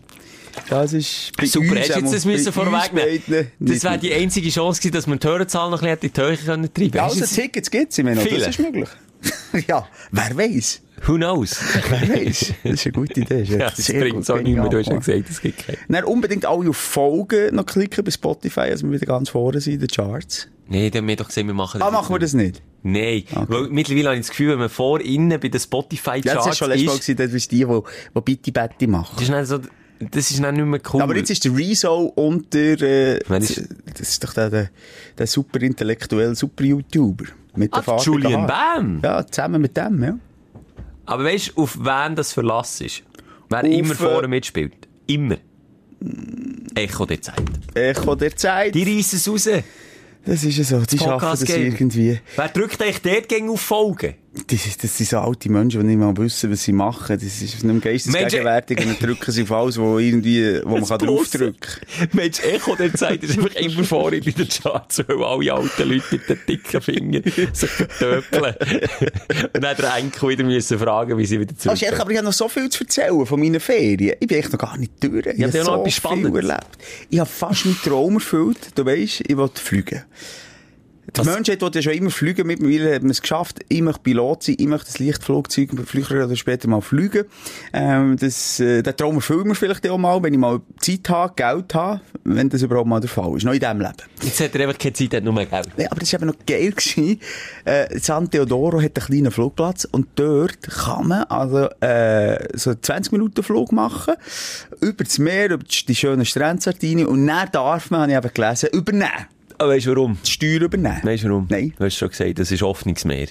das ist bei Super, hättest jetzt das müssen vorwegnehmen. Das nicht wäre die einzige Chance gewesen, dass wir die Hörerzahlen noch ein bisschen in die Höhe können treiben Ja, Hast du also Tickets gibt's, ich meine, Viele? das ist möglich. ja, wer weiß? Who knows? Wer weiß? Das ist eine gute Idee. Das ist ja, das bringt so nicht mehr. Du hast ja gesagt, es gibt keinen. Dann unbedingt alle auf Folgen noch klicken bei Spotify, also wir wieder ganz vorne sind in den Charts. Nee, dann haben wir doch gesehen, wir machen Ah, machen wir das nicht? Nein, weil mittlerweile habe ich das Gefühl, wenn man vor innen bei den Ja, Spotify-Charts das ist schon letztes Mal gewesen, das ist die, die, die Bitte Betty machen. das ist dann so, das ist dann nicht mehr cool. Aber jetzt ist der Rezo und der, äh, ist- das ist doch der, der, der super intellektuelle, super YouTuber. Mit der farbigen Julian. Bam! Ja, zusammen mit dem, ja. Aber weißt du, auf wen das Verlass ist? Wer Auf, immer äh, vorne mitspielt. Immer. Echo der Zeit. Echo der Zeit. Die reissen es raus. Das ist ja so, die schaffen das irgendwie. Wer drückt eigentlich dort gegen auf Folgen? Das, das sind so alte Menschen, die nicht mal wissen, was sie machen. Das ist nicht geistesgegenwärtig und dann drücken sie auf alles, wo irgendwie, wo man kann draufdrücken Mensch, Echo der Zeit ist einfach immer vorne in den Charts, weil alle alten Leute mit den dicken Fingern sich vertöpeln. Und dann der Enkel wieder müssen fragen, wie sie wieder kann. zurück Also, aber ich habe noch so viel zu erzählen von meinen Ferien. Ich bin echt noch gar nicht durch. Ich Ja, habe aber noch so etwas viel Spannendes. erlebt. Ich habe fast meinen Traum erfüllt. Du weisst, ich wollte fliegen. Die Was- Menschheit wollte ja schon immer fliegen. Mittlerweile hat man es geschafft. Ich möchte Pilot sein. Ich möchte das Lichtflugzeug früher oder später mal fliegen. Ähm, das, äh, den Traum erfüllen wir vielleicht auch mal, wenn ich mal Zeit habe, Geld habe, wenn das überhaupt mal der Fall ist. Noch in diesem Leben. Jetzt hat er einfach keine Zeit, hat nur mehr Geld. Nee, aber das war eben noch geil. Gewesen. Äh, San Teodoro hat einen kleinen Flugplatz und dort kann man also äh, so 20 Minuten Flug machen, über das Meer, über die, die schönen Strände Sardinien und dann darf man, habe ich eben gelesen, übernehmen. Weißt du warum? Die Steuer übernehmen. Weißt du warum? Nein. Du hast schon gesagt, das ist Hoffnungsmeer.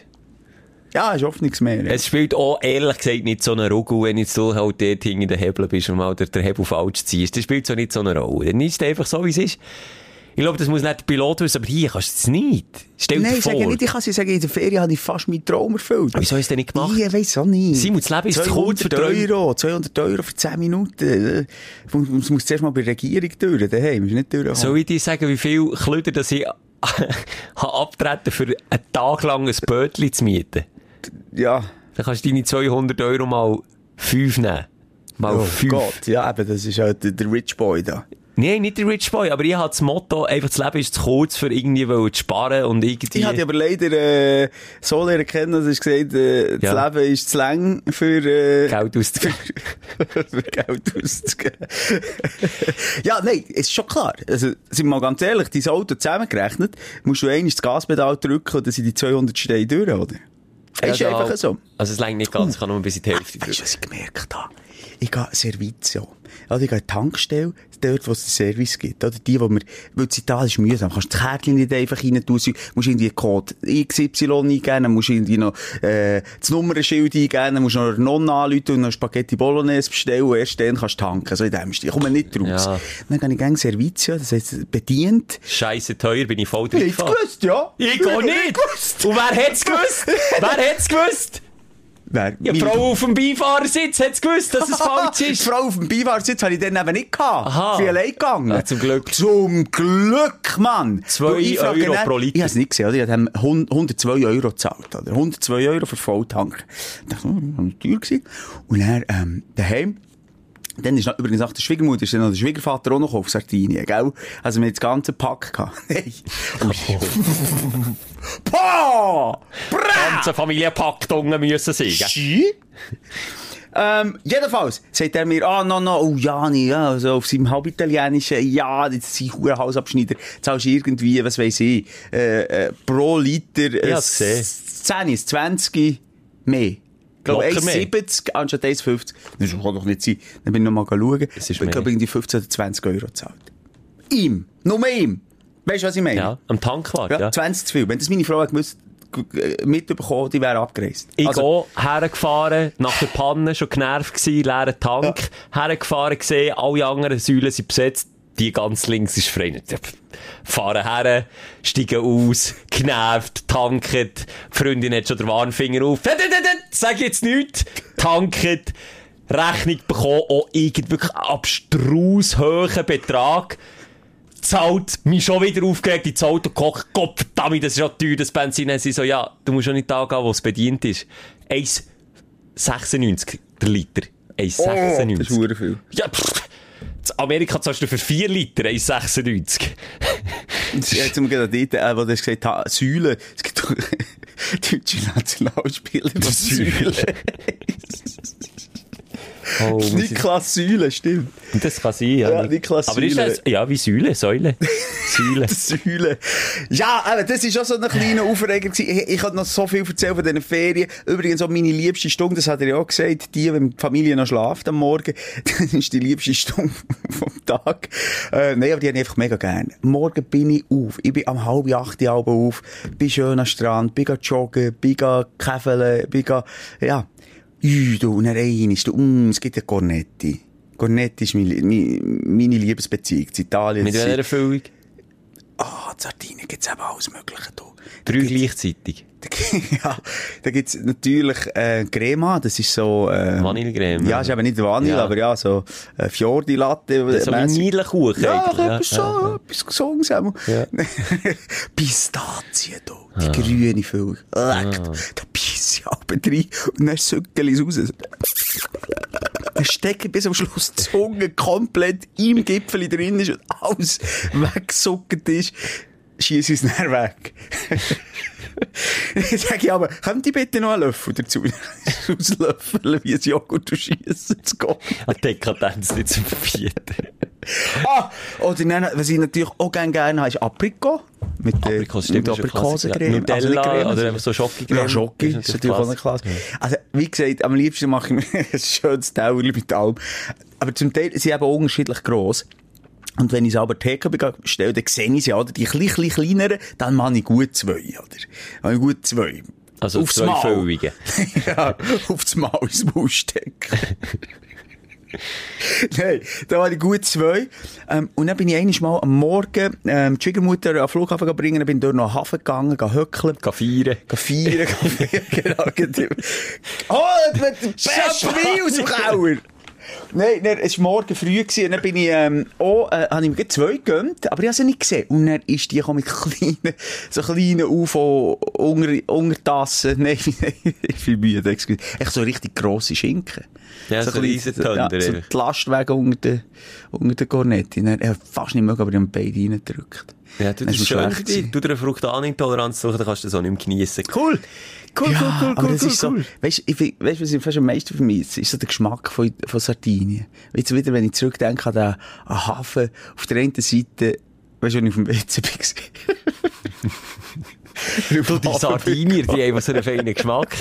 Ja, ist oft nichts mehr. Ja. Es spielt auch, ehrlich gesagt, nicht so eine Rolle, wenn jetzt du halt dort hinter den Hebel bist und mal den Hebel falsch ziehst. Das spielt so nicht so eine Rolle. Dann ist es einfach so, wie es ist. Ich glaube, das muss nicht der Pilot wissen, aber hier kannst du es nicht. Stell dir Nein, ich vor. sage nicht, ich kann sie sagen, in der Ferien habe ich fast meinen Traum erfüllt. Wieso hast du das nicht gemacht? Ich weiss auch nicht. Simon, das Leben ist zu kurz für 200 Träume. Euro, 200 Euro für 10 Minuten. Es muss zuerst mal bei der Regierung durch, daheim, ist nicht durch. Soll ich dir sagen, wie viel Klöder dass ich abtreten für einen Tag lang ein Bötchen zu mieten? Ja. Dann kannst du deine 200 Euro mal 5 nehmen. Mal Oh 5. Gott, ja, eben, das ist halt der Rich Boy da. Nein, nicht der Rich Boy, aber ich habe das Motto, einfach das Leben ist zu kurz, für irgendwie zu sparen und irgendwie... Ich hatte aber leider äh, so lernen kennen, dass ich gesagt äh, das Ja. Leben ist zu lang für, äh, Geld auszugeben. für Geld auszugeben. ja, nein, es ist schon klar. Also, sind wir mal ganz ehrlich, dein Auto zusammengerechnet, musst du einmal das Gaspedal drücken und dann sind die 200 Steine durch, oder? Das ist Ja, einfach so. Also es längt nicht ganz, ich kann nur bis in die Hälfte Weißt du, was ich gemerkt habe? Ich gehe Servizio. Also ich gehe in die Tankstelle, dort, wo es den Service gibt. Oder die, wo man, weil das Italien ist mühsam. Du kannst das Kärtchen nicht einfach rein tun. Musst irgendwie einen Code XY eingeben, dann musst irgendwie noch, äh, das Nummernschild eingeben, dann musst noch eine Nonna anrufen und noch Spaghetti Bolognese bestellen und erst dann kannst du tanken. So in dem Stil. Ich komme nicht raus. Ja. Dann gehe ich gerne Servizio, das heisst, bedient. Scheisse teuer, bin ich voll Ich drin gefahren. gewusst, ja. Ich gar nicht! Und wer hätt's gewusst? wer hätt's gewusst? Wer? Ja, die Frau auf dem Beifahrersitz hat's gewusst, dass es falsch Die ist. Frau auf dem Beifahrersitz habe ich dann eben nicht gehabt. Aha. Allein gegangen. Ja, zum Glück. Zum Glück, Mann. Zwei Weil ich frage Euro dann- pro Liter. Ich habe es nicht gesehen, oder? Ich habe 102 Euro gezahlt, oder? 102 Euro für Volltank. Ich dachte, das war teuer gewesen. Und dann, ähm, daheim, dann ist noch, übrigens nach der Schwiegermutter ist dann noch der Schwiegervater auch noch auf Sardinien, gell? Also wir haben das ganze Pack gehabt. Hey. Pah! Bra! ganze Familie packt unten müssen sein, gell? Ähm, jedenfalls sagt er mir, ah, no, no, oh, Jani, ja, also auf seinem halbitalienischen, ja, das sind hure Hausabschneider, zahlst du irgendwie, was weiß ich, äh, äh, pro Liter, äh, Ja, gesehen. 10, 20 mehr. Ich glaube, Locker mehr. 1,70 anstatt 1,50. Das kann doch nicht sein. Dann bin ich noch mal schauen. Es ist ich glaube, mehr. irgendwie 15 oder 20 Euro gezahlt. Ihm. Nur ihm. Weißt du, was ich meine? Ja, am Tankwart, Ja, ja. 20 zu viel. Wenn das meine Frau gewusst, g- mitbekommen, die wäre abgereist. Ich Also, gehe hergefahren, nach der Panne, schon genervt gewesen, leeren Tank, hergefahren gesehen, alle anderen Säulen sind besetzt, die ganz links ist frei. Fahren her, steigen aus, genervt, tanken, die Freundin hat schon den Warnfinger auf, sag jetzt nichts, tanken, Rechnung bekommen, auch irgend wirklich abstrus hohen Betrag, zahlt, mich schon wieder aufgeregt ins Auto gekocht, Gott verdammt, das ist ja teuer, das Benzin. Dann sie so, ja, du musst schon nicht da gehen, wo es bedient ist. 1,96 der Liter. 1,96. oh, das ist viel. Ja, pff, in Amerika zahlst du für 4 Liter 1,96. Jetzt haben wir gerade dort, äh, wo du gesagt hast, Säulen. Es gibt doch, deutsche Nationalspieler von Säule. Oh, Niklas Säule, stimmt. das kann sein, ja. Ja, Niklas Aber ist Säule. das, ja, wie Säule, Säule. Säule. Säule. Ja, aber das ist auch so ein kleiner Aufreger gewesen. Ich, ich kann noch so viel erzählen von diesen Ferien. Übrigens auch meine liebste Stunde, das hat er ja auch gesagt, die, wenn die Familie noch schläft am Morgen, dann ist die liebste Stunde vom Tag. Äh, nein, aber die habe ich einfach mega gern. Morgen bin ich auf. Ich bin am halb acht Uhr auf, bin schön am Strand, bin joggen, bin käfeln, bin ja. Ui, du, und dann eines, du, mm, es gibt ja Cornetti. Cornetti ist meine, meine, meine Liebesbeziehung zu Italien. Mit welcher Erfüllung? Ah, in Sardinien gibt's eben alles Mögliche, du. Drei gleichzeitig. ja, da gibt's natürlich, äh, Crema, das ist so, äh, Vanillecreme. Ja, ist eben nicht Vanille, Ja. aber ja, so, äh, Fiordi Latte. So wie. Vanillekuchen Ja, eigentlich. etwas so, ja. etwas Gesundes einmal. Ja. Pistazien, du. Die grüne Füllung. Leck, Ah. Ich aber rein und dann sückel ich raus. Dann stecke bis am Schluss die Zunge komplett im Gipfel drin ist und alles weggesuckt ist. Schiess ich es weg. Sage ich aber, könnt ihr bitte noch einen Löffel dazu? Auslöffeln, wie ein Joghurt und schiessen zu gehen. An Dekadenz nicht zu verbieten. Ah, oder dann, was ich natürlich auch gerne gerne habe, ist Aprikot. Mit, stimmt, mit. Aprikosencreme. Nutella Also oder einfach so Schokocreme. Ja, Das ist natürlich auch natürlich nicht klasse. Also, wie gesagt, am liebsten mache ich mir ein schönes Tauerli mit allem. Aber zum Teil sind sie eben unterschiedlich gross. Und wenn ich aber TK bestelle, dann sehe ich sie, oder? Die klein, klein kleineren, dann mache ich gut zwei, oder? Habe ich gut zwei. Also Aufs zwei. Füllungen. ja, aufs Mal ins Maul stecken. Nein, da war ich gut zwei. Ähm, und dann bin ich eines Mal am Morgen, ähm, die Schwiegermutter an den Flughafen bringen, dann bin durch nach den Hafen gegangen, gehen höckeln. Gehen feiern. Gehen feiern, gehen feiern, genau. Oh, das wird der beste aus dem Keller! Nein, nein, es war morgen früh gewesen, und dann bin ich, ähm, auch, äh, habe ich mir zwei gegönnt, aber ich habe sie nicht gesehen. Und dann ist die mit kleinen, so kleinen UFO, unter, Untertassen, nein, nein, ich bin müde, excuse. Echt so richtig grosse Schinken. Ja, so klein- Riesentönder, Ja, so die Lastwagen unter den, unter den Cornetti. Dann, ich fast nicht mögen, aber ich habe beide reingedrückt. Ja, du, Das ist schön schlecht für dich. Du dir eine Fruktanintoleranz suchen, dann kannst du das auch nicht mehr geniessen. Cool. Cool, ja, cool, cool, aber cool, das cool, ist so, cool. weißt, weißt, was ich fast am meisten vermisse, ist so der Geschmack von, von Sardinien. Jetzt wieder, wenn ich zurückdenke an den, an Hafen, auf der einen Seite, weißt du, wenn ich auf dem WC bin. Du, die Sardinier, die haben so einen feinen Geschmack.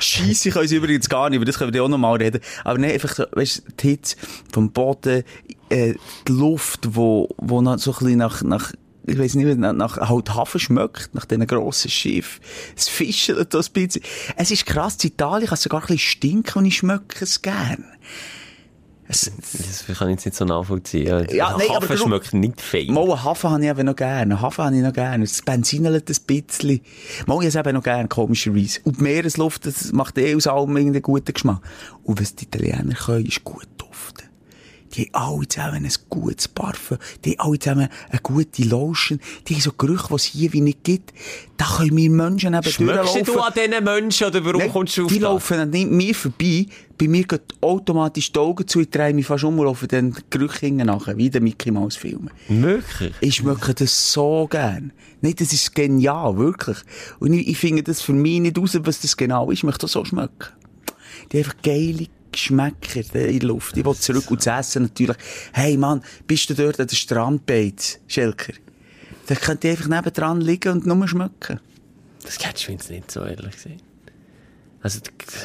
Scheisse können sie übrigens gar nicht, aber das können wir auch noch mal reden. Aber nein, einfach so, weißt, die Hitze vom Boden, äh, die Luft, wo, wo noch so ein bisschen nach, nach, ich weiß nicht, nach, halt Hafen schmeckt, nach diesen grossen Schiff. Es fischelt da ein bisschen. Es ist krass, in Italien kann es sogar ein bisschen stinken und ich schmecke es gern. Es, Das kann ich jetzt nicht so nachvollziehen. Ja, Ja, nein, aber Kaffee darum- schmeckt nicht fein. Mal einen Hafen habe ich eben noch gern. Einen Hafen habe ich noch gern. Es benzinelt ein bisschen. Mal ich es eben noch gern, komischerweise. Und die Meeresluft, das macht eh aus allem irgendeinen guten Geschmack. Und was die Italiener können, ist gut duften. Die haben alle zusammen ein gutes Parfum. Die haben alle zusammen eine gute Lotion. Die haben so Gerüche, die es hier wie nicht gibt. Da können wir Menschen eben Schmeckst du an diesen Menschen oder warum Nein, kommst du auf die das? laufen nicht mir vorbei. Bei mir geht automatisch die Augen zu. Ich drehe mich fast um und laufe dann Gerüche hinten nachher, wie den Mickey Mouse Filmen. Wirklich? Ich schmecke das so gern. Nein, das ist genial, wirklich. Und ich, ich finde das für mich nicht raus, was das genau ist. Ich möchte das so schmecken. Die haben einfach geile Geschmäcker in der Luft. Ich will zurück und das Essen natürlich. Hey Mann, bist du dort an der Strandbeiz, Schelker? Da könnt ihr einfach nebendran liegen und nur schmecken. Das du jetzt nicht so, ehrlich gesagt. Also,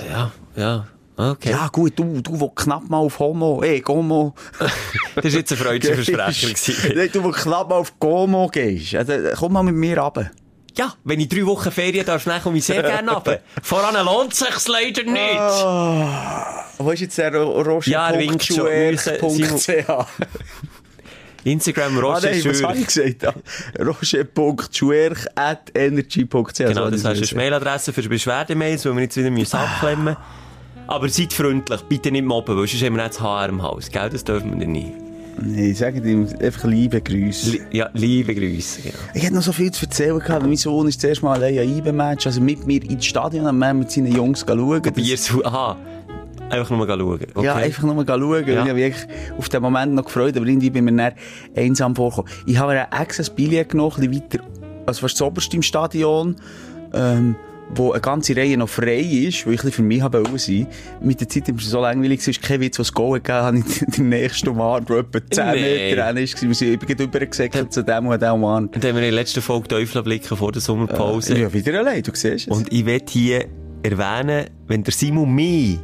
ja, ja, okay. Ja gut, du, du, wo knapp mal auf Homo, eh, Gomo. Das war jetzt ein freudscher Versprecher. du, wo knapp mal auf Gomo gehst. Also, komm mal mit mir runter. Ja, wenn ich drei Wochen Ferien darf, dann komme ich sehr gerne runter. Voran lohnt sich's leider nicht. Ah. Wo ist jetzt der Roger? Ja, er winkt schon. Wir müssen- Instagram Ah, Roger nein, was habe ich gesagt? Genau, das hast du eine Mailadresse für Beschwerdemails, weil wir jetzt wieder müssen abklemmen Aber seid freundlich, bitte nicht mobben, weil sonst haben wir das HR im Haus, gell? Das dürfen wir nicht. Nein, sag ihm einfach liebe Grüße. Li ja, liebe Grüße, genau. Ich hätte noch so viel zu erzählen gehabt. Mein Sohn ist zuerst mal allein an IBE-Match, also mit mir ins Stadion, und wir mit seinen Jungs schauen. Bier aha. Einfach nur mal schauen. Okay. Ja, einfach nur mal schauen. Ja. Ich habe mich auf den Moment noch gefreut, aber irgendwie bin ich mir einsam vorgekommen. Ich habe ein Billett genommen, ein bisschen weiter, also fast das oberste im Stadion. Ähm, wo eine ganze Reihe noch frei ist, wo ich für mich habe sein. Mit der Zeit ist es so langweilig, es kein Witz, was Goal gegeben habe ich den nächsten Mann, der etwa 10 Nee. Meter rein ist, wir sind eben übergesegelt zu dem und dem. Und dann haben wir in der letzten Folge Teufel blicken vor der Sommerpause. Ja, wieder allein, du siehst es. Und ich will hier erwähnen, wenn der Simon mich,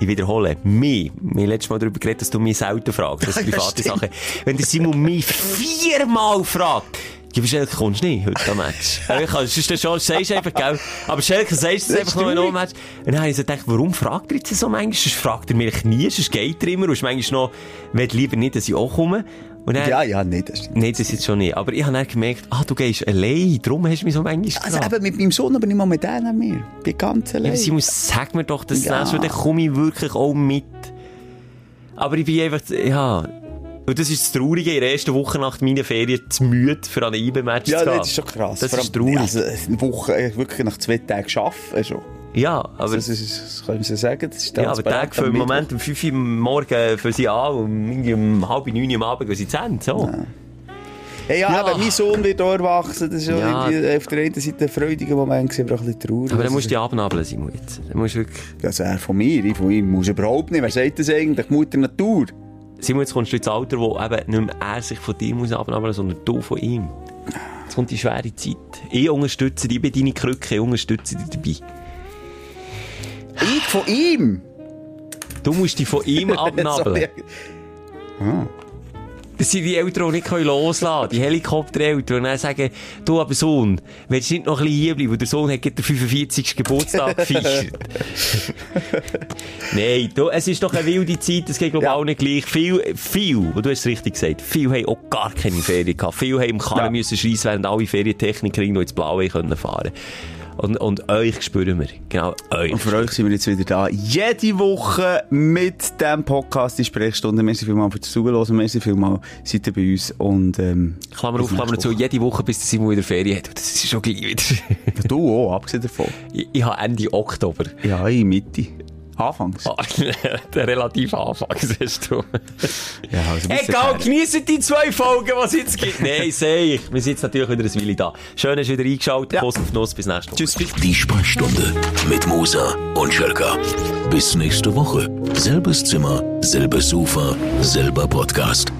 ich wiederhole, mich, wir haben letztes Mal darüber geredet, dass du mich selten fragst, das ist Ja, private. Sache. Wenn der Simon mich viermal fragt, ja, Schelke, kommst du nicht heute am Match? Ja, ich kann, sonst schon, sagst einfach, gell? Aber Schelke, sagst du einfach noch in einem traurig. Match? Und dann habe ich so gedacht, warum fragt er jetzt so manchmal? Sonst fragt er mich nie, sonst geht er immer, und ist manchmal noch, will lieber nicht, dass ich auch komme. Und dann, ja, ja, nicht, das. Nein, das jetzt schon nicht. Aber ich habe dann gemerkt, ah, du gehst allein, darum hast du mich so manchmal Also gefragt. eben mit meinem Sohn, aber nicht mal mit denen mehr. Bin ganz Ja, allein. aber Simon, sag mir doch das Ja. nächste dann komme ich wirklich auch mit. Aber ich bin einfach, ja... Und das ist das Traurige, in der ersten Woche nach meiner Ferien zu müde, für ein IB-Match ja, zu gehen. das ist schon krass. Das Vor ist traurig. Also, eine Woche, äh, wirklich nach zwei Tagen arbeiten schon. Ja, aber... Das, ist, das können Sie sagen, das ist ja, aber Tag für Mittwoch. Moment um 5 Uhr Morgen für sie an und um halb neun am Abend gehen sie zu Ende, so. Hey, ja, Ja. aber mein Sohn wird auch erwachsen. Das ist ja. Ja. irgendwie auf der einen Seite ein freudiger Moment, aber auch ein bisschen traurig. Aber dann musst du die abnabeln, Simon, jetzt. Dann musst du wirklich... Also er von mir, ich von ihm muss überhaupt nicht. Wer sagt das eigentlich? Mutter Natur. Simon, jetzt kommst du ins Alter, wo eben nicht mehr er sich von dir muss abnabeln, sondern du von ihm. Jetzt kommt die schwere Zeit. Ich unterstütze dich, ich bin deine Krücke, ich unterstütze dich dabei. Ich von ihm? Du musst dich von ihm abnabeln. Das sind die Eltern, die nicht loslassen können. Die Helikoptereltern, die dann sagen, du aber Sohn, willst du nicht noch ein bisschen hierbleiben? Weil der Sohn hat den 45. Geburtstag gefeiert. Nein, du, es ist doch eine wilde Zeit, es geht glaube ich Ja. auch nicht gleich. Viel, viel, und du hast es richtig gesagt, viel haben auch gar keine Ferien gehabt. Viel haben im Karren Ja. müssen schreissen, während alle Ferientechniker irgendwo ins Blaue können fahren und, und euch spüren wir. Genau, euch. Und für euch sind wir jetzt wieder da. Jede Woche mit dem Podcast, die Sprechstunde. Merci vielmals für das Zuhören. Merci vielmals, seid ihr bei uns. Und, ähm, Klammer auf, Klammer zu, jede Woche, bis der Simon wieder Ferien hat. Das ist schon gleich wieder. Du auch, abgesehen davon. ich, ich habe Ende Oktober. Ja, in Mitte. Anfangs. Ah, der relativ Anfang, siehst du. Ja, also Egal, genießen die zwei Folgen, die es jetzt gibt. Nein, sehe ich. Wir sind jetzt natürlich wieder ein Weile da. Schön, dass du wieder eingeschaltet. Ja. Kuss auf Nuss. Bis nächste Woche. Tschüss. Die Sprechstunde mit Musa und Schelka. Bis nächste Woche. Selbes Zimmer, selbes Sofa, selber Podcast.